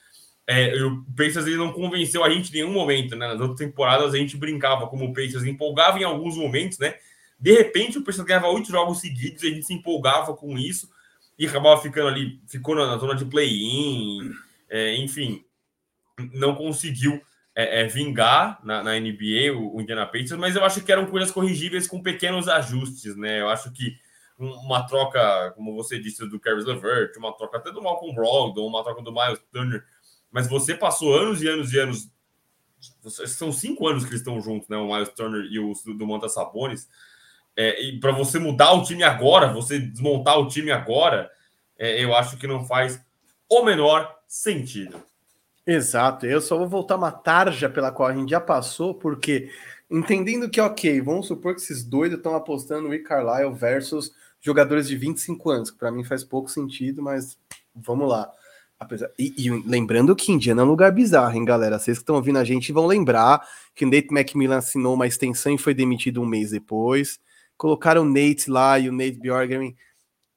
Speaker 2: É, o Pacers ele não convenceu a gente em nenhum momento, né? Nas outras temporadas a gente brincava como o Pacers empolgava em alguns momentos, né? De repente o Pacers ganhava oito jogos seguidos, a gente se empolgava com isso e acabava ficando ali, ficou na, zona de play-in, é, enfim, não conseguiu é, é, vingar na, na NBA, o, o, Indiana Pacers, mas eu acho que eram coisas corrigíveis com pequenos ajustes, né? Eu acho que uma troca, como você disse, do Caris LeVert, uma troca até do Malcolm Brogdon, uma troca do Miles Turner, mas você passou anos e anos e anos, são cinco anos que eles estão juntos, né? O Miles Turner e o do Monta Sabonis, é, e para você mudar o time agora, você desmontar o time agora, é, eu acho que não faz o menor sentido.
Speaker 1: Exato, eu só vou voltar uma tarja pela qual a gente já passou, porque entendendo que, ok, vamos supor que esses doidos estão apostando Rick Carlisle versus jogadores de 25 anos, que para mim faz pouco sentido, mas vamos lá. Apesar... E, e, lembrando que Indiana é um lugar bizarro, hein, galera? Vocês que estão ouvindo a gente vão lembrar que o Nate McMillan assinou uma extensão e foi demitido um mês depois. Colocaram o Nate lá e o Nate Bjorgen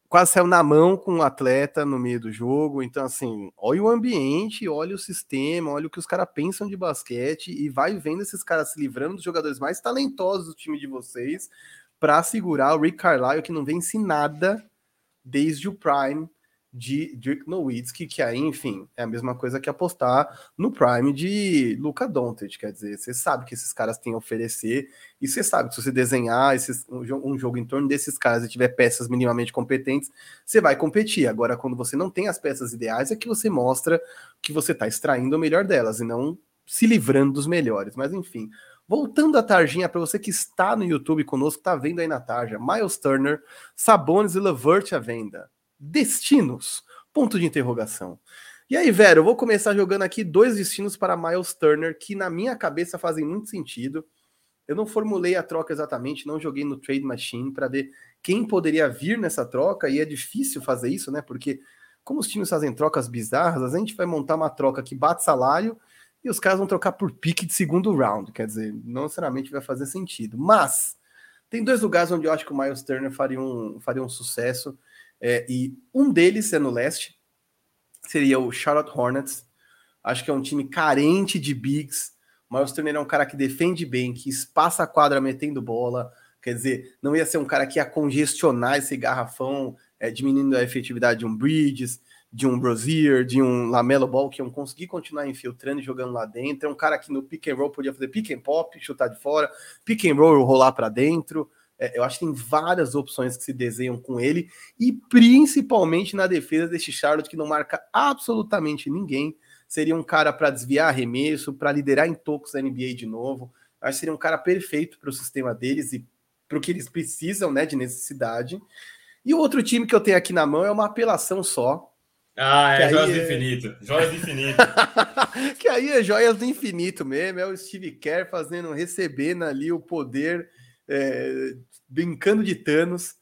Speaker 1: quase saiu na mão com o um atleta no meio do jogo. Então, assim, olha o ambiente, olha o sistema, olha o que os caras pensam de basquete e vai vendo esses caras se livrando dos jogadores mais talentosos do time de vocês para segurar o Rick Carlisle, que não vence nada desde o Prime de Dirk Nowitzki, que aí, enfim, é a mesma coisa que apostar no Prime de Luca Doncic, quer dizer, você sabe que esses caras têm a oferecer, e você sabe que se você desenhar esses, um, jogo em torno desses caras e tiver peças minimamente competentes, você vai competir. Agora, quando você não tem as peças ideais, é que você mostra que você está extraindo o melhor delas, e não se livrando dos melhores. Mas, enfim, Voltando à tarjinha, para você que está no YouTube conosco, está vendo aí na tarja, Miles Turner, Sabonis e Levert à venda destinos? Ponto de interrogação. E aí, velho, eu vou começar jogando aqui dois destinos para Miles Turner que na minha cabeça fazem muito sentido. Eu não formulei a troca exatamente, não joguei no Trade Machine para ver quem poderia vir nessa troca, e é difícil fazer isso, né? Porque como os times fazem trocas bizarras, a gente vai montar uma troca que bate salário e os caras vão trocar por pique de segundo round. Quer dizer, não necessariamente vai fazer sentido. Mas tem dois lugares onde eu acho que o Miles Turner faria um, faria um sucesso é, e um deles é no leste, seria o Charlotte Hornets. Acho que é um time carente de bigs. Miles Turner é um cara que defende bem, que espaça a quadra metendo bola, quer dizer, não ia ser um cara que ia congestionar esse garrafão, é, diminuindo a efetividade de um Bridges, de um Brosier, de um Lamelo Ball, que iam conseguir continuar infiltrando e jogando lá dentro. É um cara que no pick and roll podia fazer pick and pop, chutar de fora, pick and roll rolar para dentro. É, eu acho que tem várias opções que se desenham com ele, e principalmente na defesa deste Charlotte, que não marca absolutamente ninguém. Seria um cara para desviar arremesso, para liderar em tocos da NBA de novo. Eu acho que seria um cara perfeito para o sistema deles e para o que eles precisam né, de necessidade. E o outro time que eu tenho aqui na mão é uma apelação só,
Speaker 2: ah, é joias do é... infinito. Joias do infinito.
Speaker 1: que aí é joias do infinito mesmo. É o Steve Kerr fazendo, recebendo ali o poder, é, brincando de Thanos,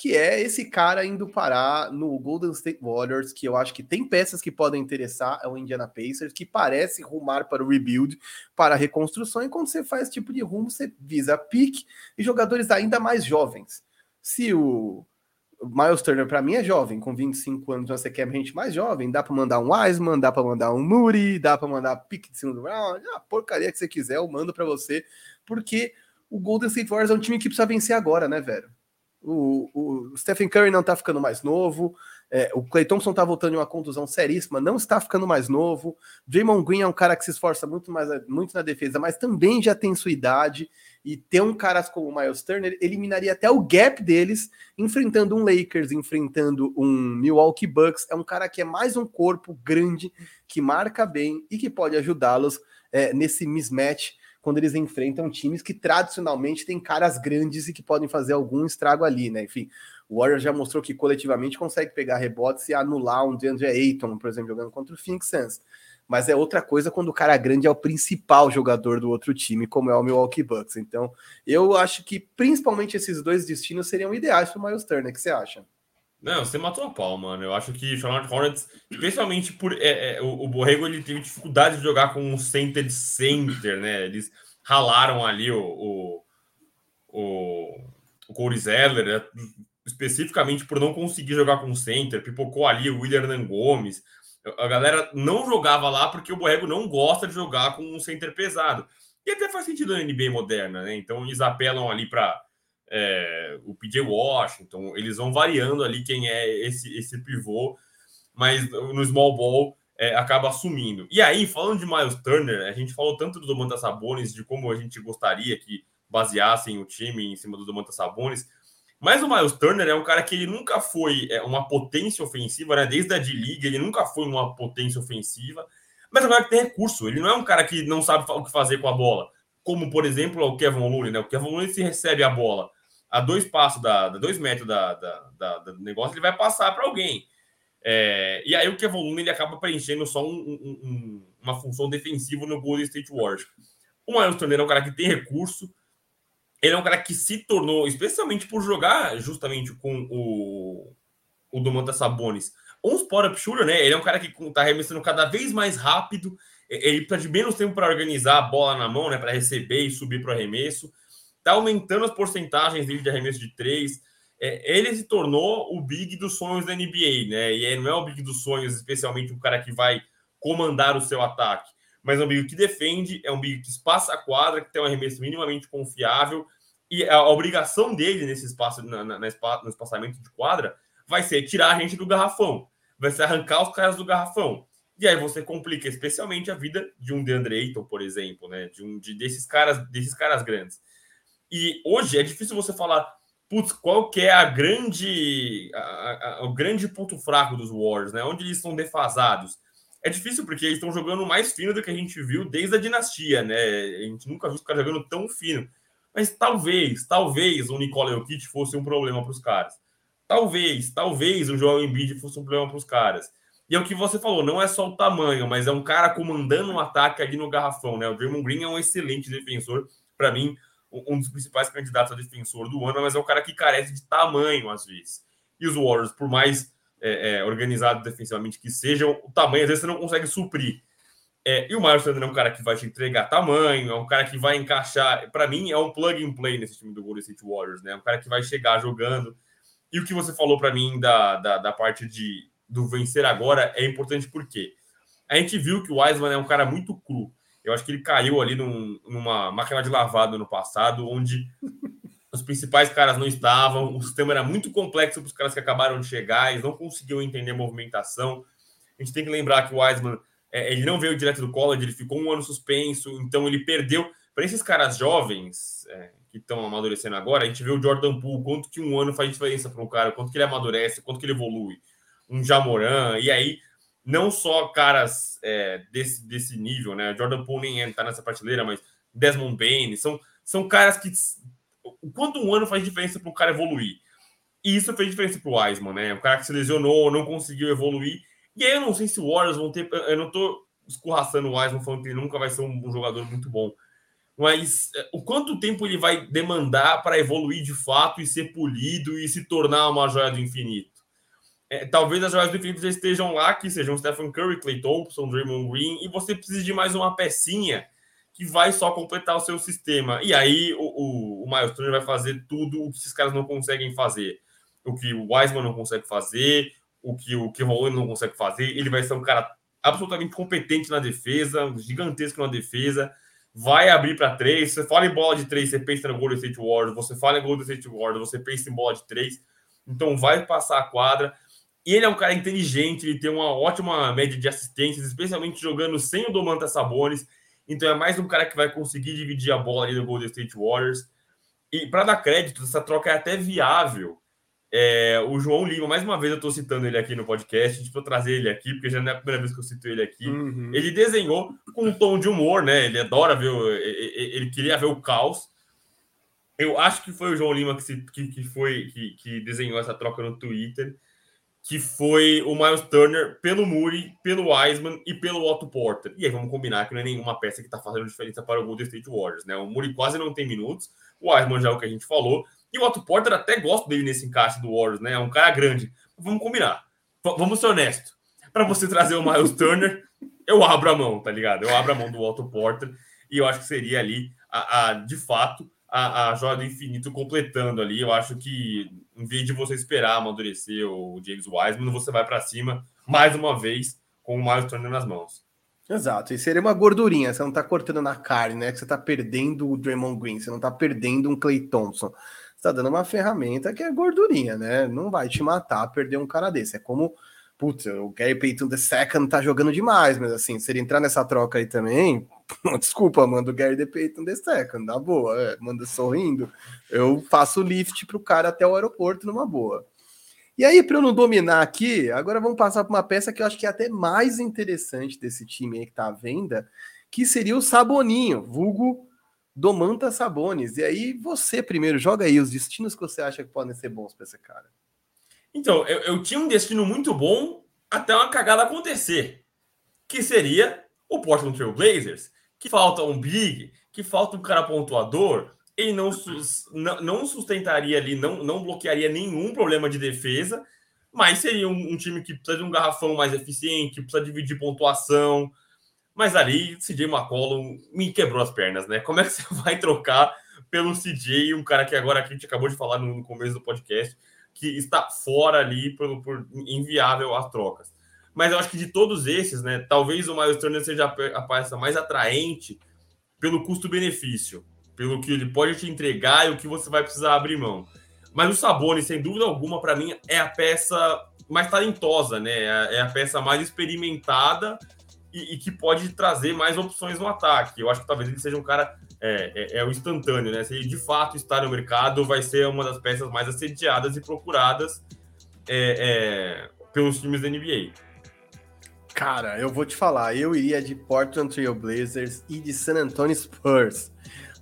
Speaker 1: que é esse cara indo parar no Golden State Warriors, que eu acho que tem peças que podem interessar, é o Indiana Pacers, que parece rumar para o rebuild, para a reconstrução, e quando você faz esse tipo de rumo, você visa pique e jogadores ainda mais jovens. Se o Miles Turner, para mim, é jovem, com 25 anos, você quer gente mais jovem, dá para mandar um Wiseman, dá para mandar um Moody, dá para mandar pique de segundo round, a porcaria que você quiser, eu mando para você, porque o Golden State Warriors é um time que precisa vencer agora, né, velho? O, o Stephen Curry não tá ficando mais novo, é, o Clay Thompson tá voltando de uma contusão seríssima, não está ficando mais novo. Draymond Green é um cara que se esforça muito mais muito na defesa, mas também já tem sua idade. E ter um cara como o Miles Turner eliminaria até o gap deles, enfrentando um Lakers, enfrentando um Milwaukee Bucks. É um cara que é mais um corpo grande, que marca bem e que pode ajudá-los é, nesse mismatch quando eles enfrentam times que tradicionalmente têm caras grandes e que podem fazer algum estrago ali, né? Enfim, o Warriors já mostrou que coletivamente consegue pegar rebotes e anular um DeAndre Ayton, por exemplo, jogando contra o Phoenix Suns. Mas é outra coisa quando o cara grande é o principal jogador do outro time, como é o Milwaukee Bucks. Então, eu acho que principalmente esses dois destinos seriam ideais para o Miles Turner. O que você acha?
Speaker 2: Não, você matou a pau, mano. Eu acho que Charlotte Hornets, especialmente por é, é, o, o Borrego, ele teve dificuldade de jogar com um center de center, né? Eles ralaram ali o, o, o, o Corey Zeller, né? especificamente por não conseguir jogar com center, pipocou ali o William Gomes. A galera não jogava lá porque o Borrego não gosta de jogar com um center pesado. E até faz sentido na NBA moderna, né? Então eles apelam ali para é, o PJ Washington, eles vão variando ali quem é esse, esse pivô, mas no small ball é, acaba assumindo. E aí, falando de Miles Turner, a gente falou tanto do Domantas Sabonis, de como a gente gostaria que baseassem o time em cima do Domantas Sabonis, mas o Miles Turner é um cara que ele nunca foi é, uma potência ofensiva, né? Desde a D-League, ele nunca foi uma potência ofensiva, mas é um cara que tem recurso, ele não é um cara que não sabe o que fazer com a bola, como, por exemplo, o Kevin Looney, né? O Kevin Looney se recebe a bola a dois passos, da, da dois metros da, da, da, do negócio, ele vai passar para alguém. É, e aí o Kevin Looney ele acaba preenchendo só um, um, um, uma função defensiva no Golden State Warriors. O Miles Turner é um cara que tem recurso, ele é um cara que se tornou, especialmente por jogar justamente com o, o Domantas Sabonis, um spot-up shooter, né? Ele é um cara que está arremessando cada vez mais rápido, ele perde menos tempo para organizar a bola na mão, né? Para receber e subir para o arremesso está aumentando as porcentagens dele de arremesso de três. É, ele se tornou o big dos sonhos da NBA, né? E não é o big dos sonhos, especialmente o cara que vai comandar o seu ataque, mas é um big que defende, é um big que espaça a quadra, que tem um arremesso minimamente confiável. E a obrigação dele nesse espaço, na, na, no espaçamento de quadra, vai ser tirar a gente do garrafão, vai ser arrancar os caras do garrafão. E aí você complica especialmente a vida de um DeAndre Ayton, por exemplo, né? De um de, desses caras, desses caras grandes. E hoje é difícil você falar, putz, qual que é a grande, a, a, o grande ponto fraco dos Warriors, né? Onde eles estão defasados. É difícil porque eles estão jogando mais fino do que a gente viu desde a dinastia, né? A gente nunca viu os caras jogando tão fino. Mas talvez, talvez o Nicola Jokic fosse um problema para os caras. Talvez, talvez o Joel Embiid fosse um problema para os caras. E é o que você falou, não é só o tamanho, mas é um cara comandando um ataque ali no garrafão, né? O Draymond Green é um excelente defensor. Para mim, um dos principais candidatos a defensor do ano, mas é o cara que carece de tamanho às vezes. E os Warriors, por mais é, é, defensivamente que sejam, o tamanho às vezes você não consegue suprir. É, e o Miles Turner é um cara que vai te entregar tamanho, é um cara que vai encaixar. Para mim, é um plug and play nesse time do Golden State Warriors, né? É um cara que vai chegar jogando. E o que você falou para mim da, da, da, parte de do vencer agora é importante porque a gente viu que o Wiseman é um cara muito cru. Eu acho que ele caiu ali num, numa máquina de lavado no passado, onde os principais caras não estavam, o sistema era muito complexo para os caras que acabaram de chegar, eles não conseguiam entender a movimentação. A gente tem que lembrar que o Wiseman, é, ele não veio direto do college, ele ficou um ano suspenso, então ele perdeu. Para esses caras jovens é, que estão amadurecendo agora, a gente vê o Jordan Poole, quanto que um ano faz diferença para um cara, quanto que ele amadurece, quanto que ele evolui. Um Jamoran, e aí não só caras é, desse, desse nível, né? Jordan Poole nem está nessa prateleira, mas Desmond Bain, são, são caras que. O quanto um ano faz diferença para o cara evoluir? E isso fez diferença para o Wiseman, né? O cara que se lesionou, não conseguiu evoluir. E aí eu não sei se o Warriors vão ter. Eu não estou escorraçando o Wiseman falando que ele nunca vai ser um, um jogador muito bom. Mas é, o quanto tempo ele vai demandar para evoluir de fato e ser polido e se tornar uma joia do infinito? É, talvez as jogadas do infinito já estejam lá, que sejam Stephen Curry, Clay Thompson, Draymond Green, e você precisa de mais uma pecinha que vai só completar o seu sistema. E aí o, o, o Miles Turner vai fazer tudo o que esses caras não conseguem fazer. O que o Wiseman não consegue fazer, o que o Kevin não consegue fazer. Ele vai ser um cara absolutamente competente na defesa, gigantesco na defesa, vai abrir para três. Você fala em bola de três, você pensa no Golden State Warriors. Você fala em Golden State Warriors, você pensa em bola de três. Então vai passar a quadra. E ele é um cara inteligente, ele tem uma ótima média de assistências, especialmente jogando sem o Domantas Sabonis. Então é mais um cara que vai conseguir dividir a bola ali no Golden State Warriors. E para dar crédito, essa troca é até viável. É, o João Lima, mais uma vez eu estou citando ele aqui no podcast, tipo, eu trazer ele aqui, porque já não é a primeira vez que eu cito ele aqui. Uhum. Ele desenhou com um tom de humor, né? Ele adora ver, o, ele, queria ver o caos. Eu acho que foi o João Lima que, se, que, que foi que, que desenhou essa troca no Twitter que foi o Miles Turner pelo Muri, pelo Wiseman e pelo Otto Porter. E aí vamos combinar que não é nenhuma peça que está fazendo diferença para o Golden State Warriors, né? O Muri quase não tem minutos, o Wiseman já é o que a gente falou, e o Otto Porter até gosto dele nesse encaixe do Warriors, né? É um cara grande. Vamos combinar. V vamos ser honestos. Para você trazer o Miles Turner, eu abro a mão, tá ligado? Eu abro a mão do Otto Porter e eu acho que seria ali, a, a de fato, a, a joia do infinito completando ali. Eu acho que em vez de você esperar amadurecer o James Wiseman, você vai para cima mais uma vez com o Miles Turner nas mãos.
Speaker 1: Exato, e seria uma gordurinha, você não tá cortando na carne, né? Que você tá perdendo o Draymond Green, você não tá perdendo um Clay Thompson. Você tá dando uma ferramenta que é gordurinha, né? Não vai te matar perder um cara desse. É como, putz, o Gary Payton II tá jogando demais, mas assim, se ele entrar nessa troca aí também, Desculpa, manda o Gary The Payton the second, na boa, é, manda sorrindo. Eu faço lift pro cara até o aeroporto numa boa. E aí, para eu não dominar aqui, agora vamos passar para uma peça que eu acho que é até mais interessante desse time aí que tá à venda, que seria o Saboninho, vulgo Domanta Sabones. E aí, você primeiro, joga aí os destinos que você acha que podem ser bons para esse cara.
Speaker 2: Então, eu, eu tinha um destino muito bom até uma cagada acontecer, que seria o Portland Trail Blazers, que falta um big, que falta um cara pontuador, ele não, não, sustentaria ali, não, não bloquearia nenhum problema de defesa, mas seria um, um, time que precisa de um garrafão mais eficiente, que precisa dividir pontuação. Mas ali, CJ McCollum me quebrou as pernas, né? Como é que você vai trocar pelo CJ, um cara que agora a gente acabou de falar no, no começo do podcast, que está fora ali por, por inviável as trocas mas eu acho que de todos esses, né, talvez o Miles Turner seja a peça mais atraente pelo custo-benefício, pelo que ele pode te entregar e o que você vai precisar abrir mão. Mas o Sabonis, sem dúvida alguma, para mim, é a peça mais talentosa, né? É a é peça mais experimentada e, e, que pode trazer mais opções no ataque. Eu acho que talvez ele seja um cara. É, é, é, o instantâneo, né? Se ele de fato está no mercado, vai ser uma das peças mais assediadas e procuradas é, é pelos times da NBA.
Speaker 1: Cara, eu vou te falar, eu iria de Portland Trail Blazers e de San Antonio Spurs.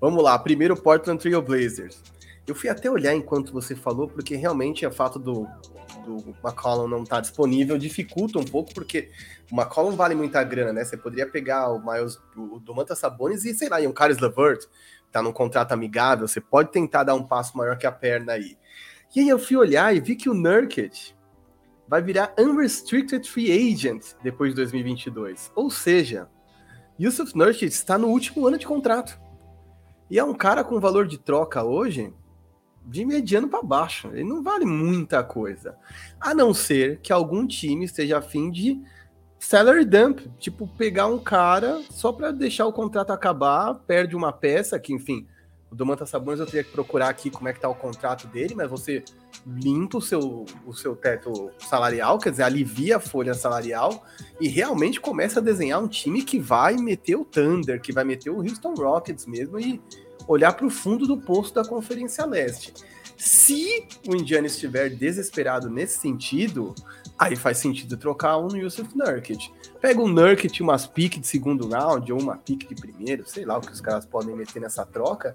Speaker 1: Vamos lá, primeiro Portland Trail Blazers. Eu fui até olhar enquanto você falou, porque realmente o fato do, do McCollum não tá disponível dificulta um pouco, porque o McCollum vale muita grana, né? Você poderia pegar o Miles, o Domantas Sabonis e, sei lá, e um Caris LeVert, tá num contrato amigável, você pode tentar dar um passo maior que a perna aí. E aí eu fui olhar e vi que o Nurkic vai virar unrestricted free agent depois de 2022. Ou seja, Yusuf Nurkic está no último ano de contrato. E é um cara com valor de troca hoje de mediano para baixo. Ele não vale muita coisa. A não ser que algum time esteja afim de salary dump, tipo, pegar um cara só para deixar o contrato acabar, perde uma peça, que enfim, o Domantas Sabonis eu teria que procurar aqui como é que tá o contrato dele, mas você limpa o seu, o seu teto salarial, quer dizer, alivia a folha salarial e realmente começa a desenhar um time que vai meter o Thunder, que vai meter o Houston Rockets mesmo e olhar para o fundo do poço da Conferência Leste. Se o Indiana estiver desesperado nesse sentido, aí faz sentido trocar um no Yusuf Nurkic. Pega um Nurkic, umas piques de segundo round ou uma pique de primeiro, sei lá o que os caras podem meter nessa troca,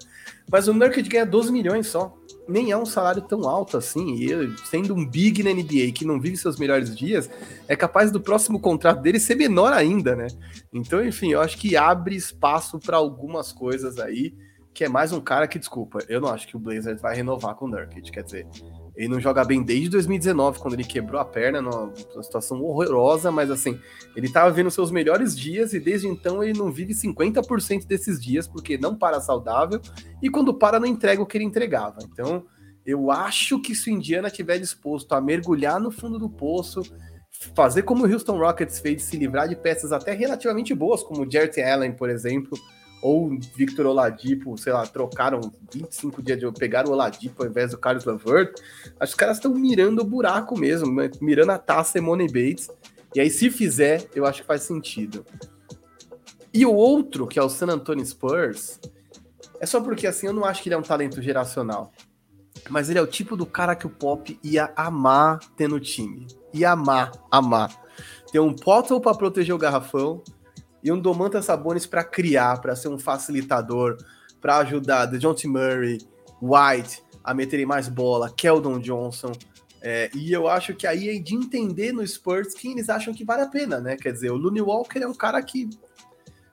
Speaker 1: mas o Nurkic ganha 12 milhões só. Nem é um salário tão alto assim, e sendo um big na NBA que não vive seus melhores dias, é capaz do próximo contrato dele ser menor ainda, né? Então, enfim, eu acho que abre espaço para algumas coisas aí que é mais um cara que, desculpa, eu não acho que o Blazers vai renovar com o Nurkic. Quer dizer, ele não joga bem desde 2019, quando ele quebrou a perna, numa situação horrorosa, mas assim, ele tava vendo seus melhores dias e desde então ele não vive 50% desses dias, porque não para saudável e quando para não entrega o que ele entregava. Então, eu acho que se o Indiana estiver disposto a mergulhar no fundo do poço, fazer como o Houston Rockets fez, se livrar de peças até relativamente boas, como o Jarrett Allen, por exemplo, ou Victor Oladipo, sei lá, trocaram 25 dias de pegar o Oladipo ao invés do Carlos Levert, acho que os caras estão mirando o buraco mesmo, né? mirando a taça Money Bates. E aí, se fizer, eu acho que faz sentido. E o outro, que é o San Antonio Spurs, é só porque assim eu não acho que ele é um talento geracional. Mas ele é o tipo do cara que o Pop ia amar ter no time. Ia amar, amar. Ter um Potter para proteger o garrafão, e um Domantas Sabonis para criar, para ser um facilitador, para ajudar DeJounte Murray, White a meterem mais bola, Keldon Johnson. É, e eu acho que aí é de entender no Spurs quem eles acham que vale a pena, né? Quer dizer, o Looney Walker é um cara que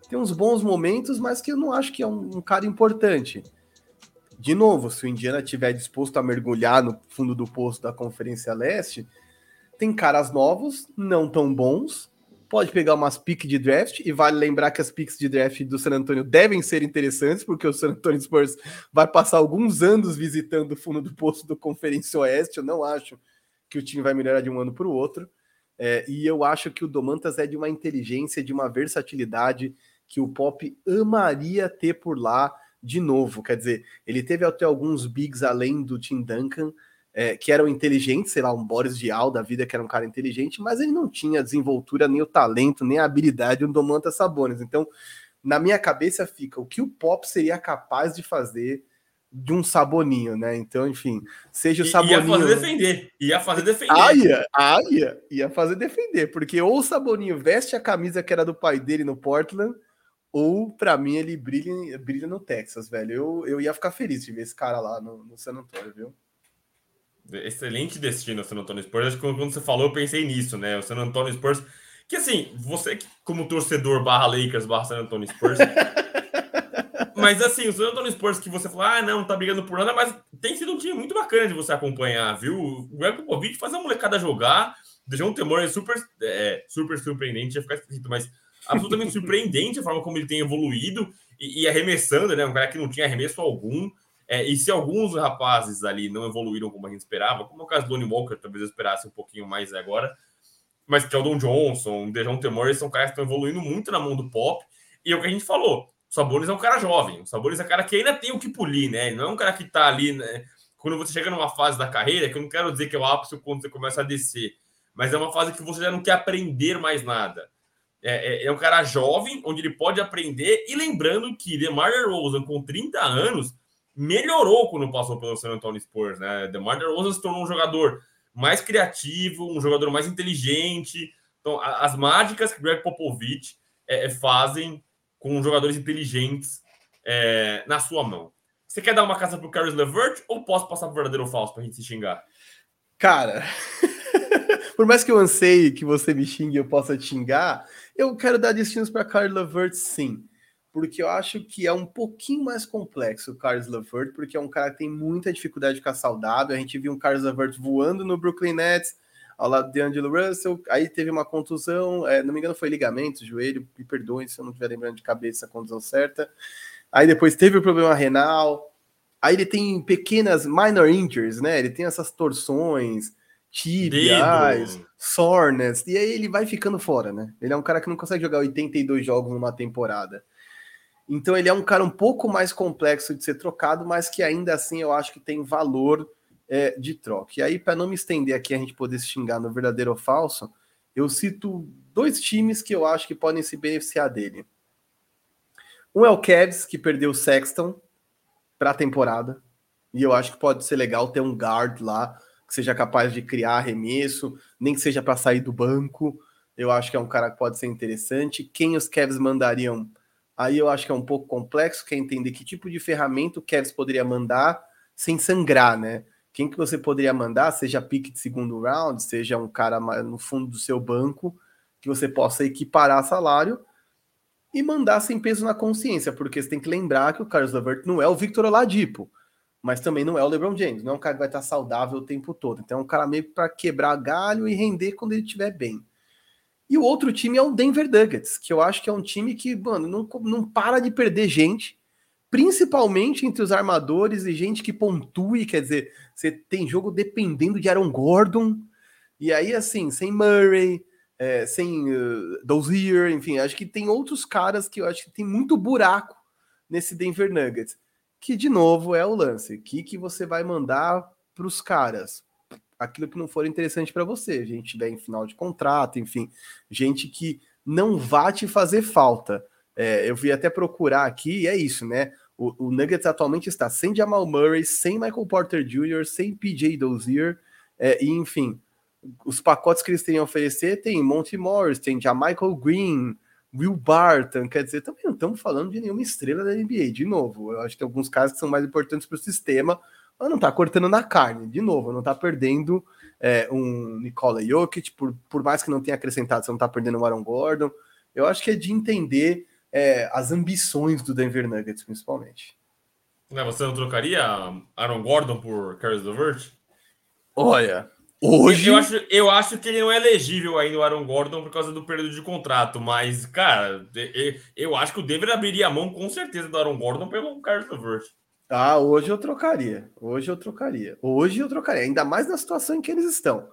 Speaker 1: tem uns bons momentos, mas que eu não acho que é um, um cara importante. De novo, se o Indiana estiver disposto a mergulhar no fundo do poço da Conferência Leste, tem caras novos, não tão bons, pode pegar umas piques de draft, e vale lembrar que as piques de draft do San Antonio devem ser interessantes, porque o San Antonio Spurs vai passar alguns anos visitando o fundo do poço do Conferência Oeste. Eu não acho que o time vai melhorar de um ano para o outro. É, e eu acho que o Domantas é de uma inteligência, de uma versatilidade que o Pop amaria ter por lá de novo. Quer dizer, ele teve até alguns bigs além do Tim Duncan, é, que eram inteligentes, sei lá, um Boris Dial da vida, que era um cara inteligente, mas ele não tinha a desenvoltura, nem o talento, nem a habilidade do Domantas Sabonis. Então, na minha cabeça fica o que o Pop seria capaz de fazer de um Saboninho, né? Então, enfim, seja o Saboninho...
Speaker 2: Ia fazer defender, ia fazer defender.
Speaker 1: Ah, ia, ah, ia, ia fazer defender, porque ou o Saboninho veste a camisa que era do pai dele no Portland, ou para mim ele brilha, brilha no Texas, velho. Eu, eu ia ficar feliz de ver esse cara lá no, no San Antonio, viu?
Speaker 2: Excelente destino o San Antonio Spurs. Acho que quando você falou, eu pensei nisso, né? O San Antonio Spurs. Que assim, você como torcedor barra Lakers barra San Antonio Spurs. mas assim, o San Antonio Spurs que você fala, ah, não, tá brigando por nada, mas tem sido um time muito bacana de você acompanhar, viu? O Greg Popovich faz a molecada jogar, deixou um temor super, é, super surpreendente, ia ficar esquisito, mas absolutamente surpreendente a forma como ele tem evoluído e, e arremessando, né? Um cara que não tinha arremesso algum. É, e se alguns rapazes ali não evoluíram como a gente esperava, como é o caso do Lonnie Walker, talvez eu esperasse um pouquinho mais agora, mas que é Johnson, o Dejon Temor, são caras que estão evoluindo muito na mão do pop. E é o que a gente falou, o Sabonis é um cara jovem, o Sabonis é um cara que ainda tem o que polir, né? Não é um cara que tá ali, né? Quando você chega numa fase da carreira, que eu não quero dizer que é o ápice quando você começa a descer, mas é uma fase que você já não quer aprender mais nada. É, é, é um cara jovem, onde ele pode aprender, e lembrando que DeMar DeRozan, com 30 anos, melhorou quando passou pelo San Antonio Spurs, né? DeMar DeRozan se tornou um jogador mais criativo, um jogador mais inteligente. Então, as mágicas que Greg Popovich é, é, fazem com jogadores inteligentes é, na sua mão. Você quer dar uma casa pro Caris LeVert ou posso passar pro verdadeiro ou falso pra gente se xingar?
Speaker 1: Cara, por mais que eu anseie que você me xingue e eu possa te xingar, eu quero dar destinos para Caris LeVert sim porque eu acho que é um pouquinho mais complexo o Carlos Levert, porque é um cara que tem muita dificuldade de ficar saudável. A gente viu um Carlos Levert voando no Brooklyn Nets, ao lado de Angelo Russell, aí teve uma contusão, é, não me engano foi ligamento, joelho, me perdoem se eu não estiver lembrando de cabeça a contusão certa. Aí depois teve o problema renal, aí ele tem pequenas minor injuries, né? Ele tem essas torções, tibiais, soreness, e aí ele vai ficando fora, né? Ele é um cara que não consegue jogar 82 jogos numa temporada. Então ele é um cara um pouco mais complexo de ser trocado, mas que ainda assim eu acho que tem valor é, de troca. E aí, para não me estender aqui, a gente poder se xingar no verdadeiro ou falso, eu cito dois times que eu acho que podem se beneficiar dele. Um é o Cavs, que perdeu o Sexton para a temporada. E eu acho que pode ser legal ter um guard lá que seja capaz de criar arremesso, nem que seja para sair do banco. Eu acho que é um cara que pode ser interessante. Quem os Cavs mandariam? Aí eu acho que é um pouco complexo, quer entender que tipo de ferramenta o Cavs poderia mandar sem sangrar, né? Quem que você poderia mandar, seja pique de segundo round, seja um cara no fundo do seu banco, que você possa equiparar salário e mandar sem peso na consciência, porque você tem que lembrar que o Carlos Levert não é o Victor Oladipo mas também não é o LeBron James, não é um cara que vai estar saudável o tempo todo. Então é um cara meio para quebrar galho e render quando ele estiver bem. E o outro time é o Denver Nuggets, que eu acho que é um time que, mano, não, não para de perder gente, principalmente entre os armadores e gente que pontue, quer dizer, você tem jogo dependendo de Aaron Gordon, e aí, assim, sem Murray, é, sem uh, Dozier, enfim, acho que tem outros caras que eu acho que tem muito buraco nesse Denver Nuggets que de novo é o lance. O que, que você vai mandar para os caras? Aquilo que não for interessante para você. Gente tiver em final de contrato, enfim, gente que não vá te fazer falta. É, eu vi até procurar aqui, e é isso, né? O, o, Nuggets atualmente está sem Jamal Murray, sem Michael Porter Jr., sem PJ Dozier, é, e enfim, os pacotes que eles têm a oferecer tem Monty Morris, tem Michael Green, Will Barton, quer dizer, também não estamos falando de nenhuma estrela da NBA, de novo. Eu acho que tem alguns casos que são mais importantes para o sistema, mas não está cortando na carne, de novo, não está perdendo é, um Nikola Jokic, por, por mais que não tenha acrescentado, você não está perdendo o Aaron Gordon. Eu acho que é de entender é, as ambições do Denver Nuggets, principalmente.
Speaker 2: Você não trocaria Aaron Gordon por Caris LeVert?
Speaker 1: Olha, Hoje.
Speaker 2: Eu acho, eu acho que ele não é elegível ainda, o Aaron Gordon, por causa do período de contrato. Mas, cara, eu acho que o Denver abriria a mão com certeza do Aaron Gordon pelo Carlos Levert.
Speaker 1: Ah, hoje eu trocaria. Hoje eu trocaria. Hoje eu trocaria. Ainda mais na situação em que eles estão.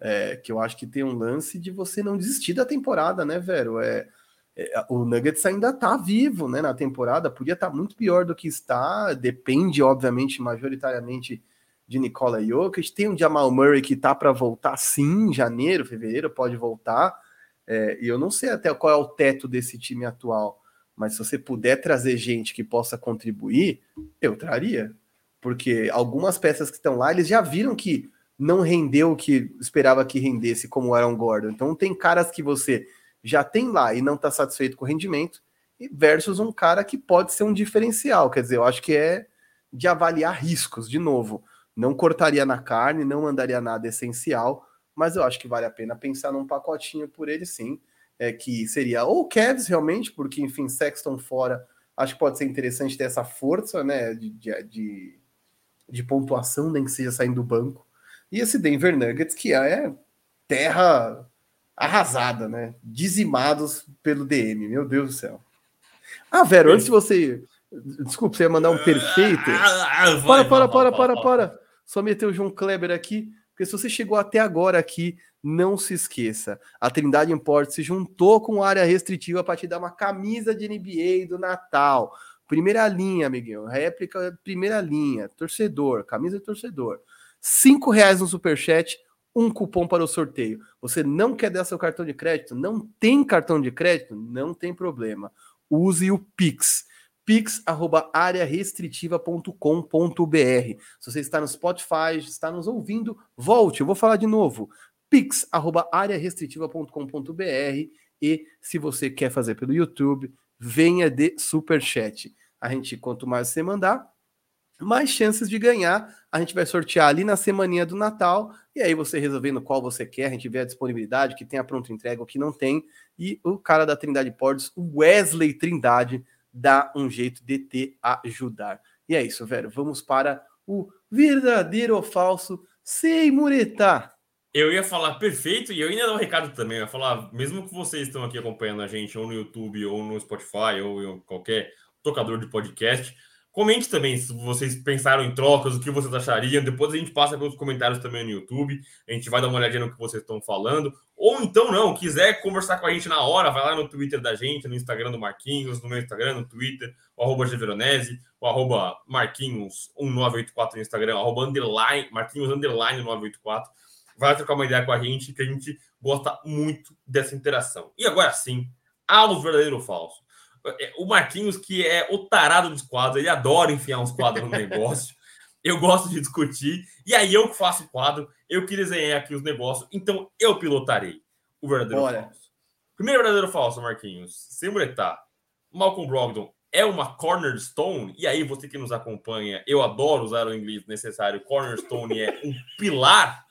Speaker 1: É, que eu acho que tem um lance de você não desistir da temporada, né, velho? É, é, o Nuggets ainda tá vivo, né, na temporada. Podia estar tá muito pior do que está. Depende, obviamente, majoritariamente de Nikola Jokic. Tem o Jamal Murray que tá para voltar sim, em janeiro, fevereiro, pode voltar. É, e eu não sei até qual é o teto desse time atual, mas se você puder trazer gente que possa contribuir, eu traria. Porque algumas peças que estão lá, eles já viram que não rendeu o que esperava que rendesse, como o Aaron Gordon. Então tem caras que você já tem lá e não está satisfeito com o rendimento, versus um cara que pode ser um diferencial. Quer dizer, eu acho que é de avaliar riscos, de novo. Não cortaria na carne, não mandaria nada essencial, mas eu acho que vale a pena pensar num pacotinho por ele sim, é, que seria ou Cavs realmente, porque enfim, Sexton fora, acho que pode ser interessante ter essa força né, de, de, de pontuação, nem que seja saindo do banco. E esse Denver Nuggets, que é terra arrasada, né? Dizimados pelo DM, meu Deus do céu. Ah, Vero, antes de você. Desculpa, você ia mandar um perfeito. Ah, ah, para, para, para, para, para. Só meter o João Kleber aqui, porque se você chegou até agora aqui, não se esqueça. A Trindade Import se juntou com área restritiva para te dar uma camisa de NBA do Natal. Primeira linha, amiguinho. Réplica, primeira linha. Torcedor, camisa de torcedor. Cinco reais no superchat, um cupom para o sorteio. Você não quer dar seu cartão de crédito? Não tem cartão de crédito? Não tem problema. Use o Pix pix@arearestritiva.com.br. Se você está no Spotify, está nos ouvindo, volte, eu vou falar de novo. pix@arearestritiva.com.br e se você quer fazer pelo YouTube, venha de super chat. A gente quanto mais você mandar, mais chances de ganhar. A gente vai sortear ali na semaninha do Natal e aí você resolvendo qual você quer, a gente vê a disponibilidade, que tem a pronta entrega, o que não tem. E o cara da Trindade Ports, o Wesley Trindade, dá um jeito de te ajudar. E é isso, velho. Vamos para o verdadeiro ou falso sem muretar.
Speaker 2: Eu ia falar perfeito e eu ainda dou um recado também. Eu ia falar, mesmo que vocês estão aqui acompanhando a gente ou no YouTube, ou no Spotify, ou em qualquer tocador de podcast, Comente também se vocês pensaram em trocas, o que vocês achariam. Depois a gente passa pelos comentários também no YouTube. A gente vai dar uma olhadinha no que vocês estão falando. Ou então, não, quiser conversar com a gente na hora, vai lá no Twitter da gente, no Instagram do Marquinhos, no meu Instagram, no Twitter, o arroba Geveronese, o arroba Marquinhos1984 no Instagram, arroba underline, Marquinhos underline 984. Vai trocar uma ideia com a gente, que a gente gosta muito dessa interação. E agora sim, aos verdadeiro ou falso. É, o Marquinhos, que é o tarado dos quadros, ele adora enfiar uns quadros no negócio. Eu gosto de discutir. E aí eu que faço o quadro, eu que desenhei aqui os negócios, então eu pilotarei o verdadeiro Olha. falso. Primeiro verdadeiro falso, Marquinhos. Sem muretar. Malcolm Brogdon é uma cornerstone, e aí você que nos acompanha, eu adoro usar o inglês necessário. Cornerstone é um pilar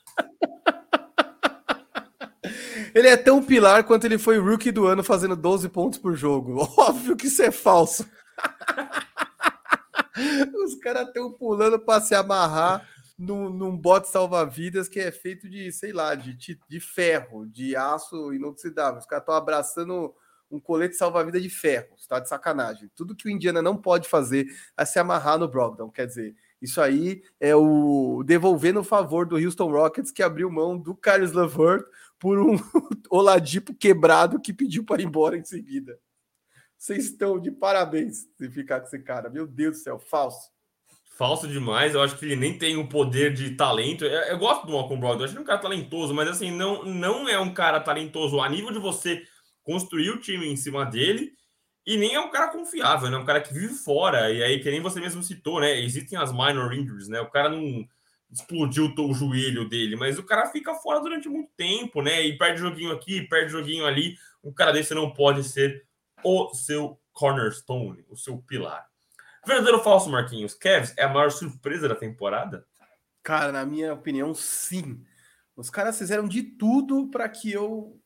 Speaker 1: ele é tão pilar quanto ele foi rookie do ano fazendo 12 pontos por jogo. Óbvio que isso é falso. Os caras estão pulando para se amarrar num, num bote salva-vidas que é feito de, sei lá, de, de ferro, de aço inoxidável. Os caras estão abraçando um colete salva-vida de ferro. Está de sacanagem. Tudo que o Indiana não pode fazer é se amarrar no Brogdon. Quer dizer, isso aí é o devolvendo o favor do Houston Rockets que abriu mão do Carlos LeVert por um Oladipo quebrado que pediu para ir embora em seguida. Vocês estão de parabéns se ficar com esse cara. Meu Deus do céu, falso.
Speaker 2: Falso demais. Eu acho que ele nem tem o poder de talento. Eu, eu gosto do Malcolm Brogdon. Eu acho que é um cara talentoso, mas assim, não, não é um cara talentoso a nível de você construir o time em cima dele. E nem é um cara confiável, né? Um cara que vive fora. E aí, que nem você mesmo citou, né? Existem as minor injuries, né? O cara não explodiu o joelho dele, mas o cara fica fora durante muito tempo, né? E perde joguinho aqui, perde joguinho ali. Um cara desse não pode ser o seu cornerstone, o seu pilar. Verdadeiro ou falso, Marquinhos? Kevs é a maior surpresa da temporada?
Speaker 1: Cara, na minha opinião, sim. Os caras fizeram de tudo para que eu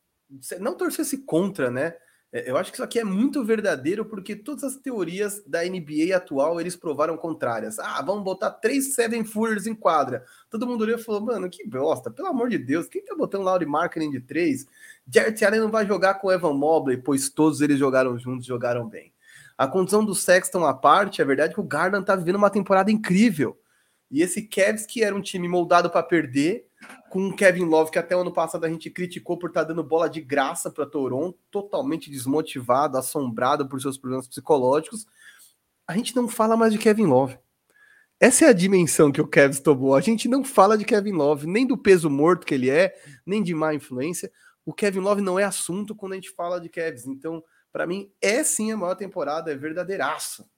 Speaker 1: não torcesse contra, né? É, eu acho que isso aqui é muito verdadeiro porque todas as teorias da NBA atual eles provaram contrárias. Ah, vamos botar três Seven Footers em quadra. Todo mundo olhou e falou, mano, que bosta, pelo amor de Deus, quem tá botando Laurie Marketing de três? Jarrett Allen não vai jogar com Evan Mobley, pois todos eles jogaram juntos, jogaram bem. A condição do Sexton à parte, é verdade que o Garland tá vivendo uma temporada incrível. E esse Cavs, que era um time moldado para perder, com o Kevin Love, que até o ano passado a gente criticou por estar tá dando bola de graça para Toronto, totalmente desmotivado, assombrado por seus problemas psicológicos. A gente não fala mais de Kevin Love. Essa é a dimensão que o Kevin tomou. A gente não fala de Kevin Love, nem do peso morto que ele é, nem de má influência. O Kevin Love não é assunto quando a gente fala de Kevs. Então, para mim, é sim a maior temporada, é verdadeiraço.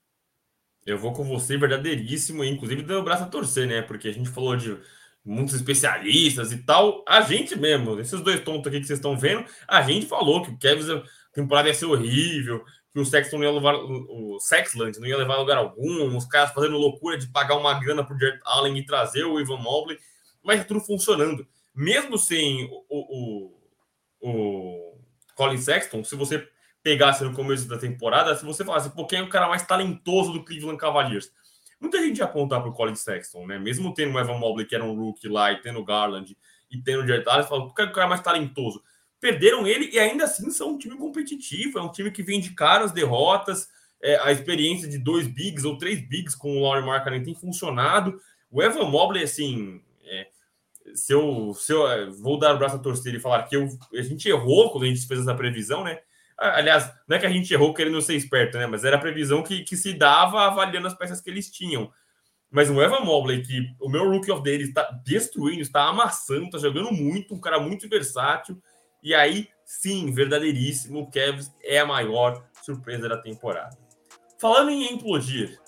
Speaker 2: Eu vou com você, verdadeiríssimo, inclusive deu o braço a torcer, né? Porque a gente falou de muitos especialistas e tal. A gente mesmo, esses dois tontos aqui que vocês estão vendo, a gente falou que o Kevin a temporada ia ser horrível, que o Sexton não ia levar o Sexland não ia levar lugar algum, os caras fazendo loucura de pagar uma grana pro Jared Allen e trazer o Ivan Mobley, mas tudo funcionando. Mesmo sem o, o, o Colin Sexton, se você pegasse no começo da temporada, se você falasse, pô, quem é o cara mais talentoso do Cleveland Cavaliers? Muita gente ia apontar para o Colin Sexton, né? Mesmo tendo o Evan Mobley, que era um rookie lá, e tendo o Garland, e tendo o Jared Allen, fala, qual é o cara mais talentoso? Perderam ele e ainda assim são um time competitivo, é um time que vem de caras, derrotas, é, a experiência de dois bigs ou três bigs com o Laurie Markkinen tem funcionado. O Evan Mobley, assim, é, se eu, se eu é, vou dar o braço a torcer e falar que eu, a gente errou quando a gente fez essa previsão, né? Aliás, não é que a gente errou querendo ser esperto, né? Mas era a previsão que, que se dava avaliando as peças que eles tinham. Mas o Evan Mobley, que o meu rookie of dele está destruindo, está amassando, está jogando muito, um cara muito versátil. E aí, sim, verdadeiríssimo, o Cavs é a maior surpresa da temporada. Falando em implodir,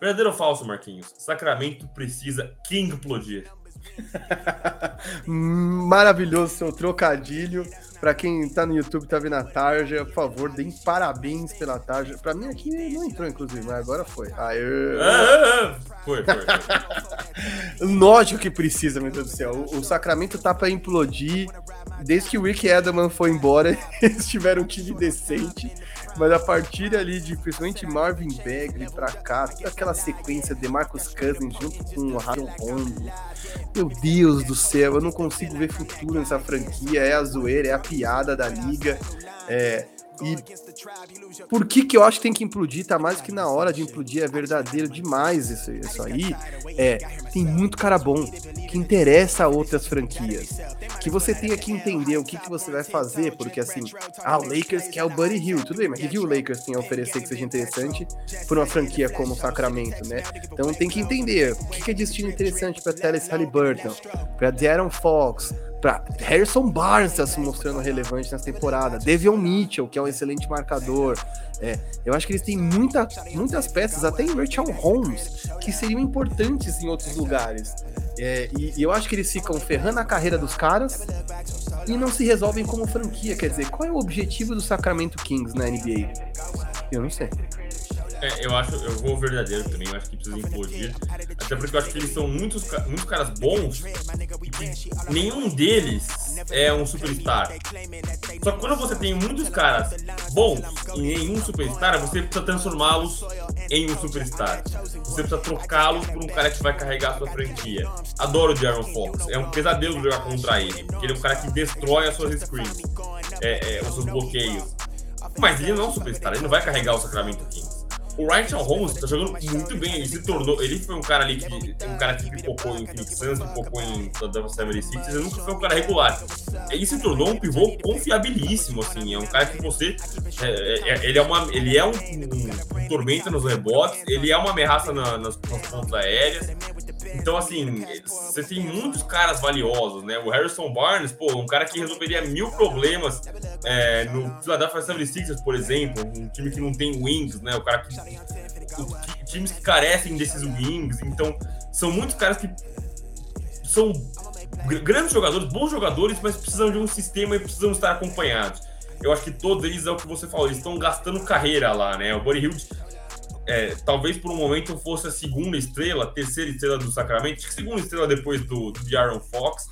Speaker 2: verdadeiro ou falso, Marquinhos? Sacramento precisa King implodir.
Speaker 1: Maravilhoso seu trocadilho. Para quem tá no YouTube, tá vendo a tarja, por favor, deem parabéns pela tarja. Para mim aqui não entrou, inclusive, mas agora foi. Aê. Ah, foi, foi. foi. Lógico que precisa, meu Deus do céu. O, o Sacramento tá para implodir. Desde que o Rick Edelman foi embora, eles tiveram um time decente. Mas a partir ali de principalmente Marvin Bagley pra cá, toda aquela sequência de Marcus Cousins junto com o Rajon Rondo. Meu Deus do céu, eu não consigo ver futuro nessa franquia. É a zoeira, é a piada da liga. É, E por que, que eu acho que tem que implodir? Tá mais que na hora de implodir, é verdadeiro demais isso, isso aí. É, tem muito cara bom que interessa a outras franquias. Que você tenha que entender o que, que você vai fazer, porque assim, ah, o Lakers quer o Buddy Hill, tudo bem, mas o que o Lakers tem a oferecer que seja interessante por uma franquia como o Sacramento, né? Então tem que entender o que, que é destino interessante para Teles Halliburton, para Darren Fox, para Harrison Barnes está se mostrando relevante nessa temporada, Devion Mitchell, que é um excelente marcador. É, eu acho que eles têm muita, muitas peças, até em Rachel Holmes, que seriam importantes em outros lugares. É, e, e, eu acho que eles ficam ferrando a carreira dos caras e não se resolvem como franquia. Quer dizer, qual é o objetivo do Sacramento Kings na NBA? Eu não sei.
Speaker 2: É, eu acho, eu vou verdadeiro também, eu acho que precisa implodir. Até porque eu acho que eles são muitos, muitos caras bons e nenhum deles é um superstar. Só que quando você tem muitos caras bons e nenhum superstar, você precisa transformá-los em um superstar. Você precisa trocá-los por um cara que vai carregar a sua franquia. Adoro o Jaron Fox. É um pesadelo jogar contra ele, porque ele é um cara que destrói as suas screens, é, é, os seus bloqueios. Mas ele não é um superstar, ele não vai carregar o Sacramento Kings o Ryan Holmes tá jogando muito bem. Ele se tornou. Ele foi um cara ali que. Um cara que pipocou em Phoenix Suns, pipocou em Dallas 76 ele nunca foi um cara regular. Ele se tornou um pivô confiabilíssimo, assim. É um cara que você. É, é, é ele é, uma, ele é um, um, um tormento nos rebotes, ele é uma ameaça na, nas, nas pontas aéreas. Então, assim, você tem muitos caras valiosos, né? O Harrison Barnes, pô, um cara que resolveria mil problemas é, no Philadelphia 76ers, por exemplo, um time que não tem wings, né? O cara que. O, times que carecem desses wings. Então, são muitos caras que são grandes jogadores, bons jogadores, mas precisam de um sistema e precisam estar acompanhados. Eu acho que todos eles é o que você falou, eles estão gastando carreira lá, né? O Buddy Hilde é, talvez por um momento fosse a segunda estrela, terceira estrela do Sacramento, segunda estrela depois do, do de Aaron Fox.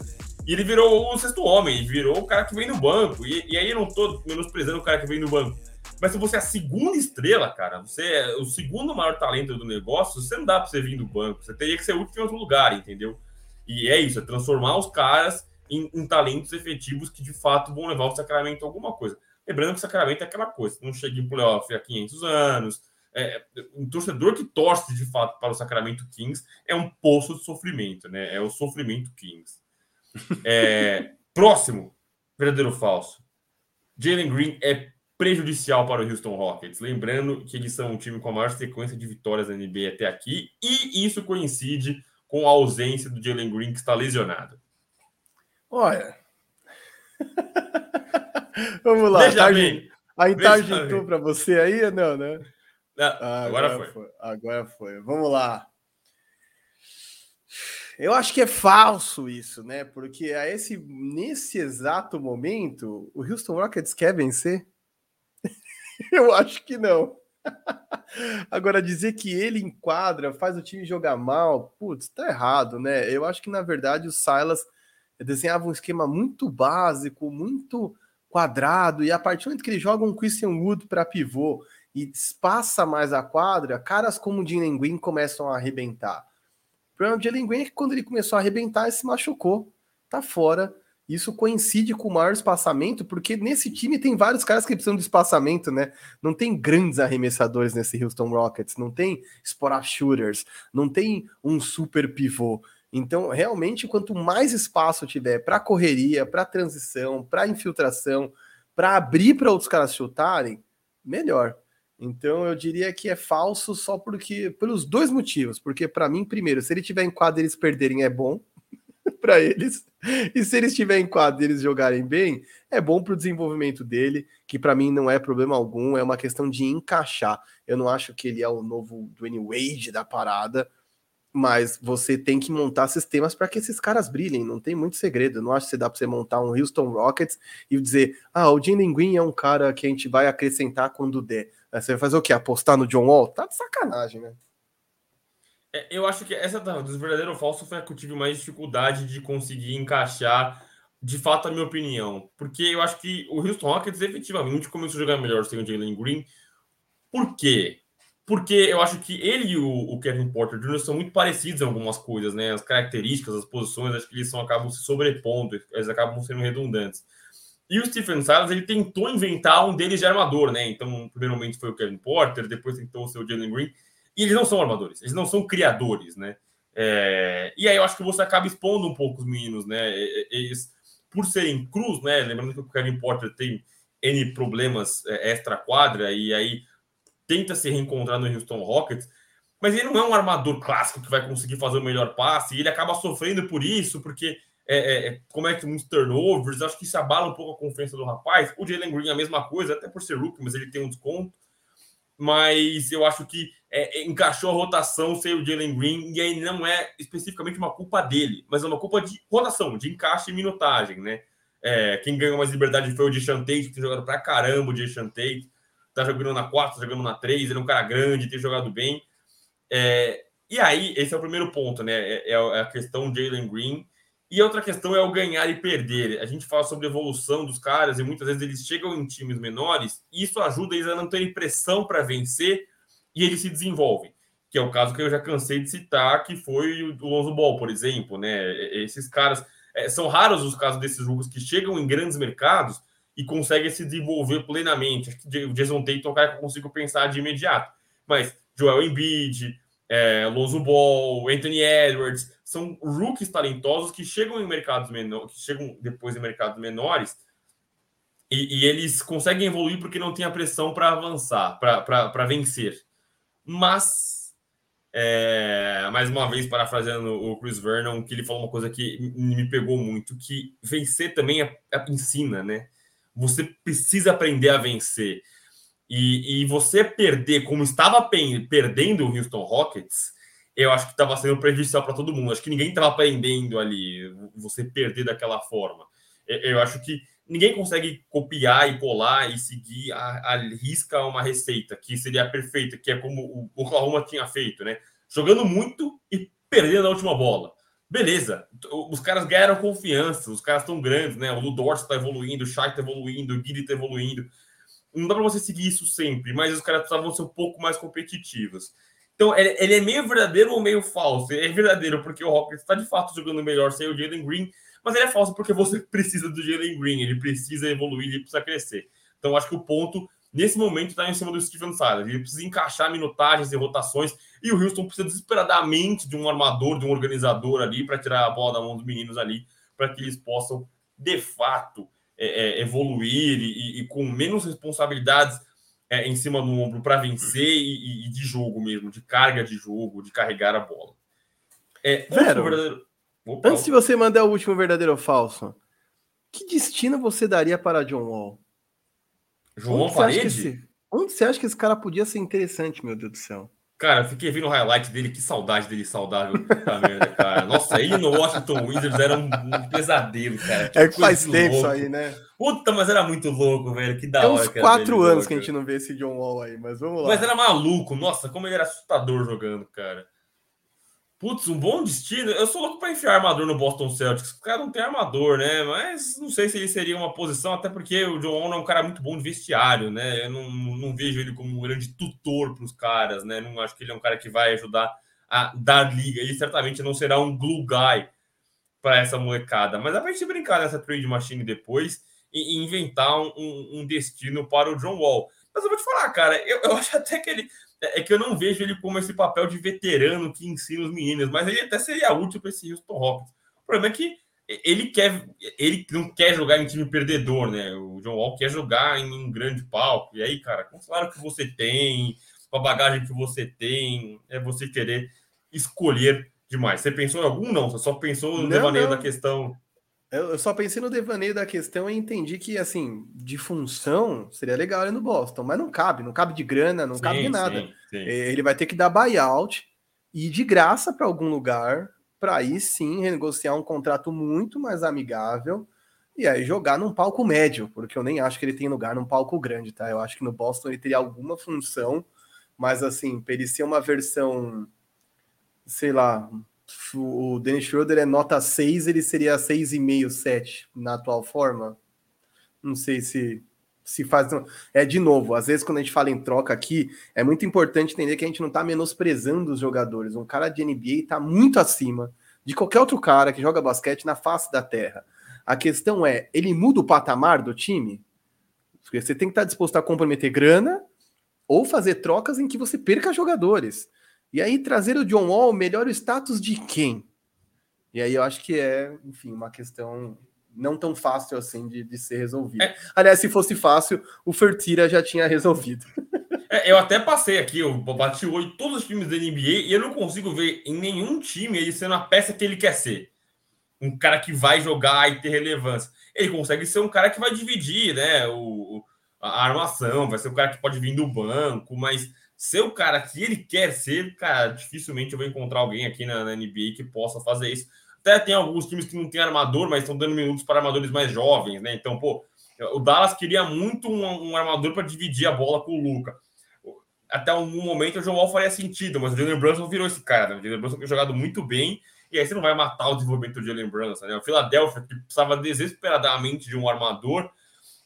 Speaker 2: E ele virou o sexto homem, virou o cara que vem no banco. E, e aí eu não tô menosprezando o cara que vem no banco. Mas se você é a segunda estrela, cara, você é o segundo maior talento do negócio, você não dá para você vir do banco. Você teria que ser útil em outro lugar, entendeu? E é isso, é transformar os caras em, em talentos efetivos que de fato vão levar o Sacramento a alguma coisa. Lembrando que o Sacramento é aquela coisa, não chega em playoff há 500 anos, é, um torcedor que torce de fato para o Sacramento Kings é um poço de sofrimento, né? É o sofrimento Kings. É, próximo, verdadeiro ou falso. Jalen Green é prejudicial para o Houston Rockets. Lembrando que eles são um time com a maior sequência de vitórias na NBA até aqui, e isso coincide com a ausência do Jalen Green, que está lesionado.
Speaker 1: Olha. Vamos lá. Veja bem. A Intargentou para você aí? Não, né?
Speaker 2: Agora, agora foi. foi.
Speaker 1: Agora foi. Vamos lá. Eu acho que é falso isso, né? Porque a esse, nesse exato momento, o Houston Rockets quer vencer? Eu acho que não. Agora, dizer que ele enquadra, faz o time jogar mal, putz, tá errado, né? Eu acho que, na verdade, o Silas desenhava um esquema muito básico, muito quadrado, e a partir do momento que ele joga um Christian Wood para pivô, e espaça mais a quadra, caras como o Jalen Green começam a arrebentar. O problema do Green é que quando ele começou a arrebentar, ele se machucou, tá fora. Isso coincide com o maior espaçamento, porque nesse time tem vários caras que precisam de espaçamento, né? Não tem grandes arremessadores nesse Houston Rockets, não tem spot shooters, não tem um super pivô. Então, realmente, quanto mais espaço tiver para correria, para transição, para infiltração, para abrir para outros caras chutarem, melhor. Então eu diria que é falso só porque pelos dois motivos, porque para mim primeiro, se ele tiver em quadra eles perderem é bom para eles, e se eles tiverem em quadra eles jogarem bem, é bom para o desenvolvimento dele, que para mim não é problema algum, é uma questão de encaixar. Eu não acho que ele é o novo Dwayne Wade da parada, mas você tem que montar sistemas para que esses caras brilhem, não tem muito segredo. Eu não acho que dá para você montar um Houston Rockets e dizer, ah, o Jalen Green é um cara que a gente vai acrescentar quando der. Você vai fazer o quê? Apostar no John Wall? Tá de sacanagem, né?
Speaker 2: É, eu acho que essa dos verdadeiro ou falso foi a que eu tive mais dificuldade de conseguir encaixar de fato a minha opinião. Porque eu acho que o Houston Rockets efetivamente começou a jogar melhor sem o Jalen Green. Por quê? porque eu acho que ele e o, o, Kevin Porter Jr. são muito parecidos em algumas coisas, né? As características, as posições, acho que eles são, acabam se sobrepondo, eles acabam sendo redundantes. E o Stephen Silas, ele tentou inventar um deles de armador, né? Então, primeiramente foi o Kevin Porter, depois tentou ser o Jalen Green. E eles não são armadores, eles não são criadores, né? É... E aí eu acho que você acaba expondo um pouco os meninos, né? Eles, por serem cruz, né? Lembrando que o Kevin Porter tem N problemas é, extra-quadra e aí tenta se reencontrar no Houston Rockets, mas ele não é um armador clássico que vai conseguir fazer o melhor passe, e ele acaba sofrendo por isso, porque é, é, é comete muitos turnovers, acho que isso abala um pouco a confiança do rapaz. O Jalen Green é a mesma coisa, até por ser rookie, mas ele tem um desconto. Mas eu acho que é, é encaixou a rotação sem o Jalen Green, e aí não é especificamente uma culpa dele, mas é uma culpa de rotação, de encaixe e minutagem, né? É, quem ganhou mais liberdade foi o Deshaun Tate, que tem jogado pra caramba o Deshaun Tate. Tá jogando na 4, tá jogando na 3, ele é um cara grande, tem jogado bem. É, e aí, esse é o primeiro ponto, né? É, é a questão Jalen Green e outra questão é o ganhar e perder. A gente fala sobre evolução dos caras e muitas vezes eles chegam em times menores e isso ajuda eles a não terem pressão para vencer e eles se desenvolvem. Que é o caso que eu já cansei de citar, que foi o Lonzo Ball, por exemplo. Né? Esses caras. É, são raros os casos desses jogos que chegam em grandes mercados e conseguem se desenvolver plenamente. Acho que o Jason Tate é um cara que eu consigo pensar de imediato. Mas Joel Embiid, é, Lonzo Ball, Anthony Edwards, são rookies talentosos que chegam em mercados menores, que chegam depois em mercados menores e, e eles conseguem evoluir porque não tem a pressão para avançar, para vencer. Mas, é, mais uma vez, parafraseando o Chris Vernon, que ele falou uma coisa que me pegou muito, que vencer também é, é, ensina, né? Você precisa aprender a vencer. E, e você perder como estava perdendo o Houston Rockets, eu acho que estava sendo prejudicial para todo mundo. Acho que ninguém estava aprendendo ali, você perder daquela forma. Eu acho que ninguém consegue copiar e colar e seguir a, a risca uma receita que seria perfeita, que é como o Oklahoma tinha feito, né? Jogando muito e perdendo a última bola. Beleza, os caras ganharam confiança, os caras estão grandes, né? O Ludort está evoluindo, o Shai está evoluindo, o Guiri está evoluindo não dá para você seguir isso sempre, mas os caras precisavam ser um pouco mais competitivos. Então, ele, ele, é meio verdadeiro ou meio falso? Ele é verdadeiro porque o Rockets está de fato jogando melhor sem o Jalen Green, mas ele é falso porque você precisa do Jalen Green, ele precisa evoluir, ele precisa crescer. Então, acho que o ponto, nesse momento, está em cima do Steven Silas. Ele precisa encaixar minutagens e rotações, e o Houston precisa desesperadamente de um armador, de um organizador ali, para tirar a bola da mão dos meninos ali, para que eles possam, de fato, é, é, evoluir e, e, com menos responsabilidades é, em cima do ombro para vencer e, e, de jogo mesmo, de carga de jogo, de carregar a bola.
Speaker 1: É, Vero, verdadeiro... antes de você mandar o último verdadeiro ou falso, que destino você daria para John Wall?
Speaker 2: João onde Parede?
Speaker 1: Você esse... onde você acha que esse cara podia ser interessante, meu Deus do céu?
Speaker 2: Cara, fiquei vendo o highlight dele, que saudade dele saudável. merda, cara. Nossa, ele no Washington Wizards era um, um pesadelo, cara.
Speaker 1: Que é que faz tempo louco. isso aí, né?
Speaker 2: Puta, mas era muito louco, velho. Que da
Speaker 1: é
Speaker 2: hora.
Speaker 1: uns quatro anos que a gente não vê esse John Wall aí, mas vamos lá.
Speaker 2: Mas era maluco. Nossa, como ele era assustador jogando, cara. Putz, um bom destino. Eu sou louco para enfiar armador no Boston Celtics. O cara não tem armador, né? Mas não sei se ele seria uma posição, até porque o John Wall é um cara muito bom de vestiário, né? Eu não, não vejo ele como um grande tutor para os caras, né? Não acho que ele é um cara que vai ajudar a dar liga. Ele certamente não será um glue guy para essa molecada. Mas dá para gente brincar nessa trade machine depois e, inventar um, um, destino para o John Wall. Mas eu vou te falar, cara, eu, eu acho até que ele é, é que eu não vejo ele como esse papel de veterano que ensina os meninos, mas ele até seria útil para esse Houston Rockets. O problema é que ele quer, ele não quer jogar em time perdedor, né? O John Wall quer jogar em um grande palco. E aí, cara, com o salário que você tem, com a bagagem que você tem, é você querer escolher demais. Você pensou em algum? Não, você só pensou no devaneio da questão
Speaker 1: eu só pensei no devaneio da questão e entendi que, assim, de função seria legal ele no Boston, mas não cabe, não cabe de grana, não sim, cabe de nada. Sim, sim. Ele vai ter que dar buyout e ir de graça para algum lugar, para aí sim renegociar um contrato muito mais amigável e aí jogar num palco médio, porque eu nem acho que ele tem lugar num palco grande, tá? Eu acho que no Boston ele teria alguma função, mas assim, para ele ser uma versão, sei lá, o Dennis Schroeder é nota 6, ele seria 6,5, 7 na atual forma. Não sei se se faz. É de novo, às vezes quando a gente fala em troca aqui, é muito importante entender que a gente não está menosprezando os jogadores. Um cara de NBA está muito acima de qualquer outro cara que joga basquete na face da terra. A questão é, ele muda o patamar do time? Você tem que estar disposto a comprometer grana ou fazer trocas em que você perca jogadores. E aí trazer o John Wall melhora o status de quem? E aí eu acho que é, enfim, uma questão não tão fácil assim de, de ser resolvida. É. Aliás, se fosse fácil, o Fertira já tinha resolvido.
Speaker 2: É, eu até passei aqui, eu bati o olho em todos os times da NBA e eu não consigo ver em nenhum time ele sendo a peça que ele quer ser. Um cara que vai jogar e ter relevância. Ele consegue ser um cara que vai dividir, né? O, a armação, vai ser o cara que pode vir do banco, mas ser o cara que ele quer ser, cara, dificilmente eu vou encontrar alguém aqui na, na NBA que possa fazer isso. Até tem alguns times que não tem armador, mas estão dando minutos para armadores mais jovens, né? Então, pô, o Dallas queria muito um, um armador para dividir a bola com o Luca. Até um momento o João Wall faria sentido, mas o Jalen Brunson virou esse cara. Né? O Jalen Brunson tem jogado muito bem, e aí você não vai matar o desenvolvimento do Jalen Brunson, né? O Philadelphia, que precisava desesperadamente de um armador,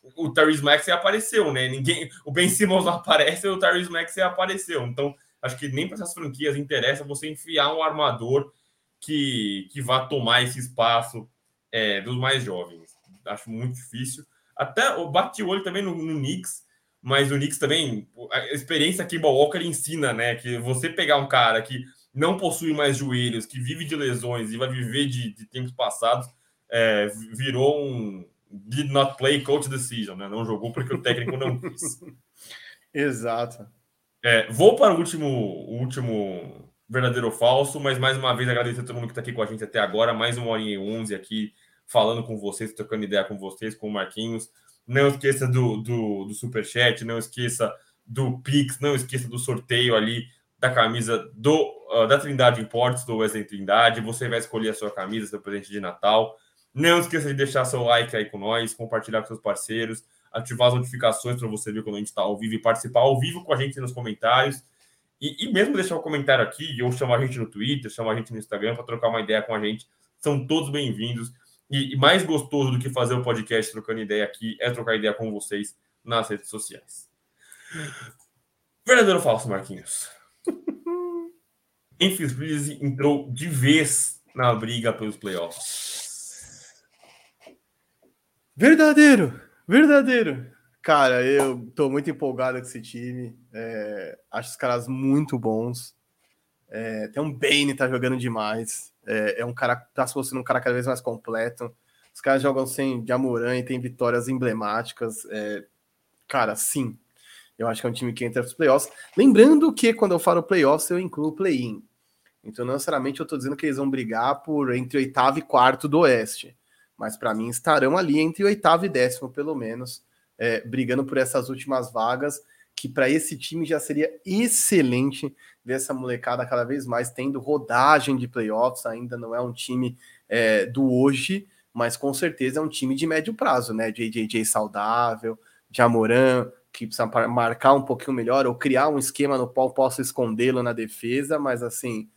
Speaker 2: o Tyrese Maxey apareceu, né? Ninguém, o Ben Simmons não aparece, o Tyrese Maxey apareceu. Então, acho que nem para essas franquias interessa você enfiar um armador que, que vá tomar esse espaço é, dos mais jovens. Acho muito difícil. Até o bate o olho também no, no Knicks, mas o Knicks também, a experiência que o Walker ensina, né? Que você pegar um cara que não possui mais joelhos, que vive de lesões e vai viver de, de tempos passados, é, virou um did not play coach decision, né? Não jogou porque o técnico não quis.
Speaker 1: Exato.
Speaker 2: É, vou para o último, o último verdadeiro ou falso, mas mais uma vez agradecer a todo mundo que está aqui com a gente até agora, mais uma horinha e onze aqui, falando com vocês, trocando ideia com vocês, com o Marquinhos. Não esqueça do, do, do Superchat, não esqueça do Pix, não esqueça do sorteio ali da camisa do uh, da Trindade Imports, do Wesley Trindade. Você vai escolher a sua camisa, seu presente de Natal. Não esqueça de deixar seu like aí com nós, compartilhar com seus parceiros, ativar as notificações para você ver quando a gente está ao vivo e participar ao vivo com a gente nos comentários. E, e, mesmo deixar um comentário aqui, ou chamar a gente no Twitter, chamar a gente no Instagram para trocar uma ideia com a gente. São todos bem-vindos. E, e, mais gostoso do que fazer o podcast trocando ideia aqui é trocar ideia com vocês nas redes sociais. Verdadeiro ou falso, Marquinhos? Memphis Breeze entrou de vez na briga pelos playoffs.
Speaker 1: Verdadeiro, verdadeiro. Cara, eu tô muito empolgado com esse time. É, acho os caras muito bons. É, tem um Bane tá jogando demais. É, é, um cara tá se mostrando um cara cada vez mais completo. Os caras jogam sem Jamoran e tem vitórias emblemáticas. É, cara, sim. Eu acho que é um time que entra nos playoffs. Lembrando que quando eu falo playoffs, eu incluo play-in. Então, não necessariamente eu tô dizendo que eles vão brigar por entre oitavo e quarto do Oeste. Mas para mim estarão ali entre oitavo e décimo, pelo menos é, brigando por essas últimas vagas, que para esse time já seria excelente ver essa molecada cada vez mais tendo rodagem de playoffs. Ainda não é um time é, do hoje, mas com certeza é um time de médio prazo, né? JJJ saudável, Jamoran, que precisa marcar um pouquinho melhor, ou criar um esquema no qual possa escondê-lo na defesa, mas assim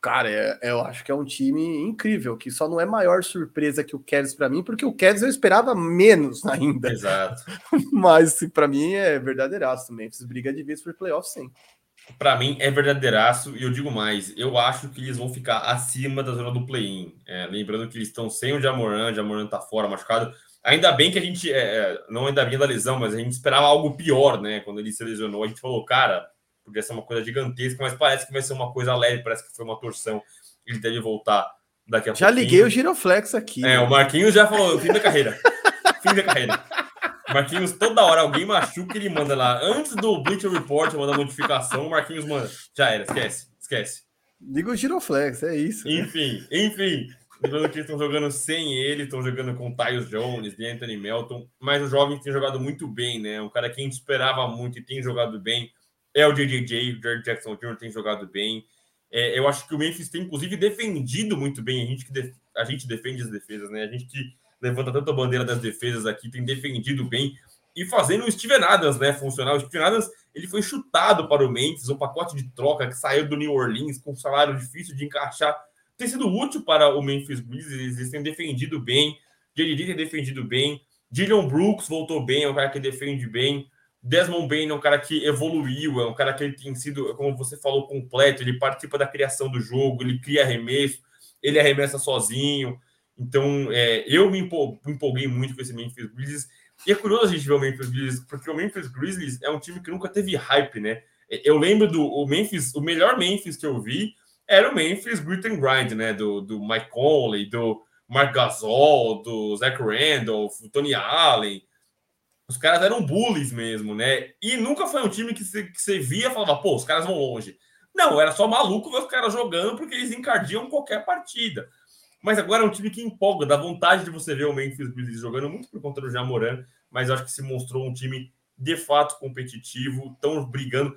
Speaker 1: Cara, é, eu acho que é um time incrível, que só não é maior surpresa que o Cavs para mim, porque o Cavs eu esperava menos ainda.
Speaker 2: Exato.
Speaker 1: Mas para mim é verdadeiraço também. Memphis briga de vez por playoff, sim.
Speaker 2: Para mim é verdadeiraço e eu digo mais, eu acho que eles vão ficar acima da zona do play-in. É, lembrando que eles estão sem o Jamoran, o Jamoran tá fora, machucado. Ainda bem que a gente, é, é não ainda bem da lesão, mas a gente esperava algo pior, né? Quando ele se lesionou, a gente falou, cara, podia ser uma coisa gigantesca, mas parece que vai ser uma coisa leve, parece que foi uma torção. Ele deve voltar daqui a
Speaker 1: Já pouquinho. liguei o Giroflex aqui.
Speaker 2: É, né? o Marquinhos já falou, fim da carreira. fim da carreira. Marquinhos, toda hora alguém machuca, ele manda lá. Antes do Bleacher Report, manda notificação, o Marquinhos manda. Já era, esquece, esquece.
Speaker 1: Liga o Giroflex, é isso.
Speaker 2: Enfim, enfim. Lembrando que estão jogando sem ele, estão jogando com Tyus Jones, de Anthony Melton, mas o jovem tem jogado muito bem, né? Um cara que a gente esperava muito e tem jogado bem. É o JJJ, o Jared Jackson Jr. tem jogado bem. É, eu acho que o Memphis tem, inclusive, defendido muito bem. A gente que def... a gente defende as defesas, né? A gente que levanta tanto a bandeira das defesas aqui tem defendido bem e fazendo o Steven Adams, né? Funcionar. O Steven Adams ele foi chutado para o Memphis, um pacote de troca que saiu do New Orleans com um salário difícil de encaixar. Tem sido útil para o Memphis Grizzlies, eles têm defendido bem. JD tem defendido bem. Dylan Brooks voltou bem, é um cara que defende bem. Desmond Bain é um cara que evoluiu, é um cara que ele tem sido, como você falou, completo. Ele participa da criação do jogo, ele cria arremesso, ele arremessa sozinho. Então, é, eu me empolguei muito com esse Memphis Grizzlies. E é curioso a gente ver o Memphis Grizzlies, porque o Memphis Grizzlies é um time que nunca teve hype, né? Eu lembro do o Memphis, o melhor Memphis que eu vi era o Memphis Grit and Grind, né? Do, do Mike Conley, do Mark Gasol, do Zach Randolph, do Tony Allen. Os caras eram bullies mesmo, né? E nunca foi um time que você, via e falava, pô, os caras vão longe. Não, era só maluco ver os caras jogando porque eles encardiam qualquer partida. Mas agora é um time que empolga, dá vontade de você ver o Memphis Grizzlies jogando muito por conta do Jamoran, mas acho que se mostrou um time de fato competitivo, estão brigando.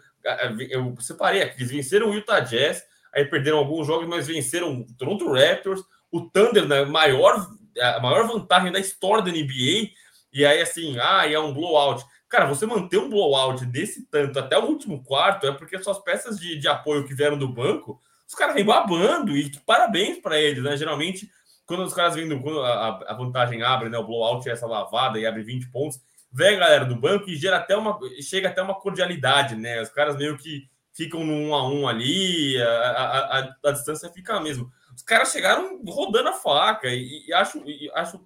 Speaker 2: Eu separei aqui, eles venceram o Utah Jazz, aí perderam alguns jogos, mas venceram o Toronto Raptors, o Thunder, né, maior, a maior vantagem da história da NBA, e aí assim, ah, é um blowout. Cara, você manter um blowout desse tanto até o último quarto é porque suas peças de, de apoio que vieram do banco, os caras vêm babando, e parabéns para eles, né? Geralmente, quando os caras vêm, quando a, a vantagem abre, né? O blowout é essa lavada e abre 20 pontos, vem a galera do banco e gera até uma, chega até uma cordialidade, né? Os caras meio que ficam no um a um ali, a, a, a, a distância fica a mesma. Os caras chegaram rodando a faca e, e acho, e acho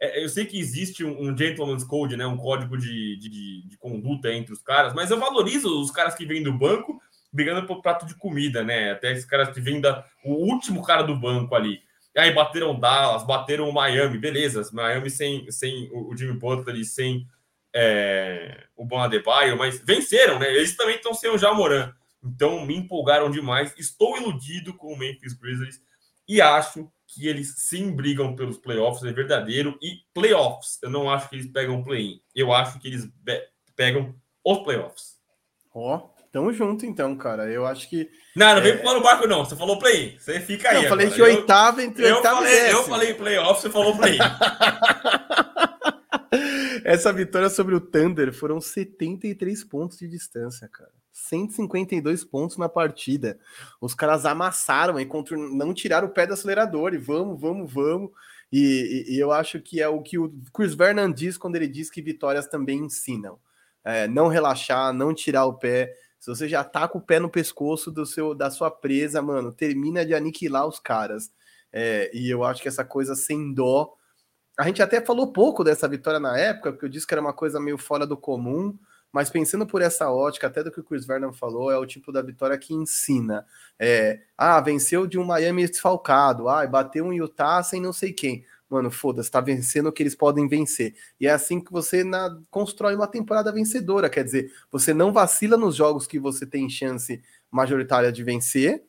Speaker 2: é, eu sei que existe um, um, gentleman's code, né, um código de, de, de, conduta entre os caras, mas eu valorizo os caras que vêm do banco brigando por prato de comida, né? Até esses caras que vêm da o último cara do banco ali. Aí bateram Dallas, bateram o Miami, beleza. Miami sem, sem o Jimmy Butler e sem é, o Bon Adebayo, mas venceram, né? Eles também estão sem o Jamoran. Então me empolgaram demais. Estou iludido com o Memphis Grizzlies e acho que eles sim brigam pelos playoffs, é verdadeiro. E playoffs, eu não acho que eles pegam play-in. Eu acho que eles pegam os playoffs.
Speaker 1: Ó, oh, tamo junto então, cara. Eu acho que.
Speaker 2: Não, não é... vem pular no barco, não. Você falou play-in. Você fica aí.
Speaker 1: Eu falei que oitava entre
Speaker 2: eu
Speaker 1: oitava
Speaker 2: falei, e Eu falei playoffs, você falou play-in.
Speaker 1: Essa vitória sobre o Thunder foram 73 pontos de distância, cara. 152 pontos na partida. Os caras amassaram e não tiraram o pé do acelerador e vamos, vamos, vamos. E, e, e, eu acho que é o que o Chris Vernon diz quando ele diz que vitórias também ensinam. É, não relaxar, não tirar o pé. Se você já tá com o pé no pescoço do seu, da sua presa, mano, termina de aniquilar os caras. É, e eu acho que essa coisa sem dó. A gente até falou pouco dessa vitória na época, porque eu disse que era uma coisa meio fora do comum. Mas pensando por essa ótica, até do que o Chris Vernon falou, é o tipo da vitória que ensina. É, ah, venceu de um Miami desfalcado, ah, bateu um Utah sem não sei quem. Mano, foda-se, tá vencendo o que eles podem vencer. E é assim que você na, constrói uma temporada vencedora. Quer dizer, você não vacila nos jogos que você tem chance majoritária de vencer.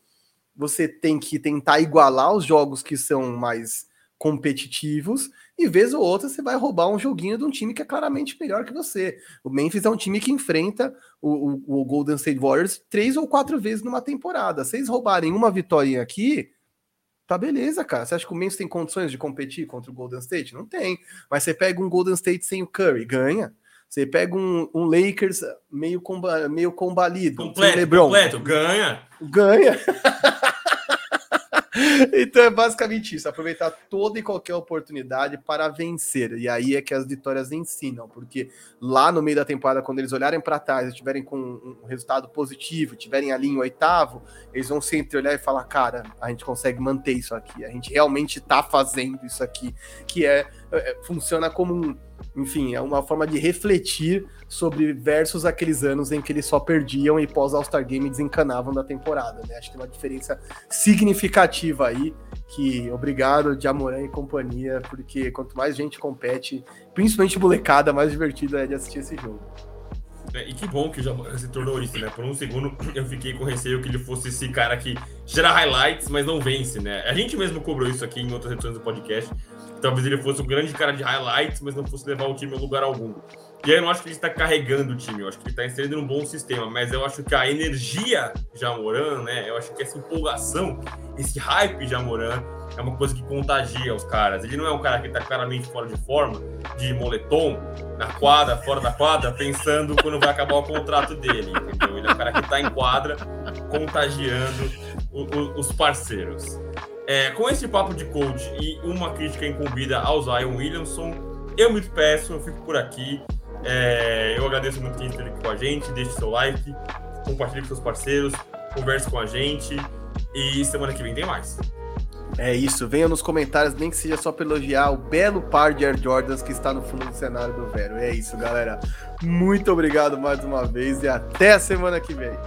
Speaker 1: Você tem que tentar igualar os jogos que são mais competitivos e vez ou outra você vai roubar um joguinho de um time que é claramente melhor que você. O Memphis é um time que enfrenta o, o, o Golden State Warriors três ou quatro vezes numa temporada. Se eles roubarem uma vitória aqui, tá beleza, cara. Você acha que o Memphis tem condições de competir contra o Golden State? Não tem. Mas você pega um Golden State sem o Curry, ganha. Você pega um, um Lakers meio, comba, meio combalido.
Speaker 2: Completo, LeBron, completo, ganha.
Speaker 1: Ganha. então é basicamente isso, aproveitar toda e qualquer oportunidade para vencer. E aí é que as vitórias ensinam, porque lá no meio da temporada, quando eles olharem para trás e estiverem com um resultado positivo, estiverem ali em oitavo, eles vão sempre olhar e falar: cara, a gente consegue manter isso aqui, a gente realmente está fazendo isso aqui, que é, é funciona como um enfim, é uma forma de refletir sobre versus aqueles anos em que eles só perdiam e pós All-Star Game desencanavam da temporada, né? Acho que tem uma diferença significativa aí, que obrigado de Amorã e companhia, porque quanto mais gente compete, principalmente molecada, mais divertido é de assistir esse jogo.
Speaker 2: É, e que bom que já se tornou isso, né? Por um segundo eu fiquei com receio que ele fosse esse cara que gera highlights, mas não vence, né? A gente mesmo cobrou isso aqui em outras edições do podcast. Talvez ele fosse um grande cara de highlights, mas não fosse levar o time a lugar algum. E aí eu não acho que ele está carregando o time, eu acho que ele está inserindo um bom sistema, mas eu acho que a energia de Amoran, né? Eu acho que essa empolgação, esse hype de Amoran é uma coisa que contagia os caras. Ele não é um cara que está claramente fora de forma, de moletom, na quadra, fora da quadra, pensando quando vai acabar o contrato dele, entendeu? Ele é um cara que está em quadra, contagiando o, o, os parceiros. É, com esse papo de coach e uma crítica incumbida ao Zion Williamson, eu me despeço, eu fico por aqui. É, eu agradeço muito quem esteve aqui com a gente. Deixe seu like, compartilhe com seus parceiros, converse com a gente. E semana que vem tem mais.
Speaker 1: É isso, venha nos comentários, nem que seja só para elogiar o belo par de Air Jordans que está no fundo do cenário do Vero. É isso, galera. Muito obrigado mais uma vez e até a semana que vem.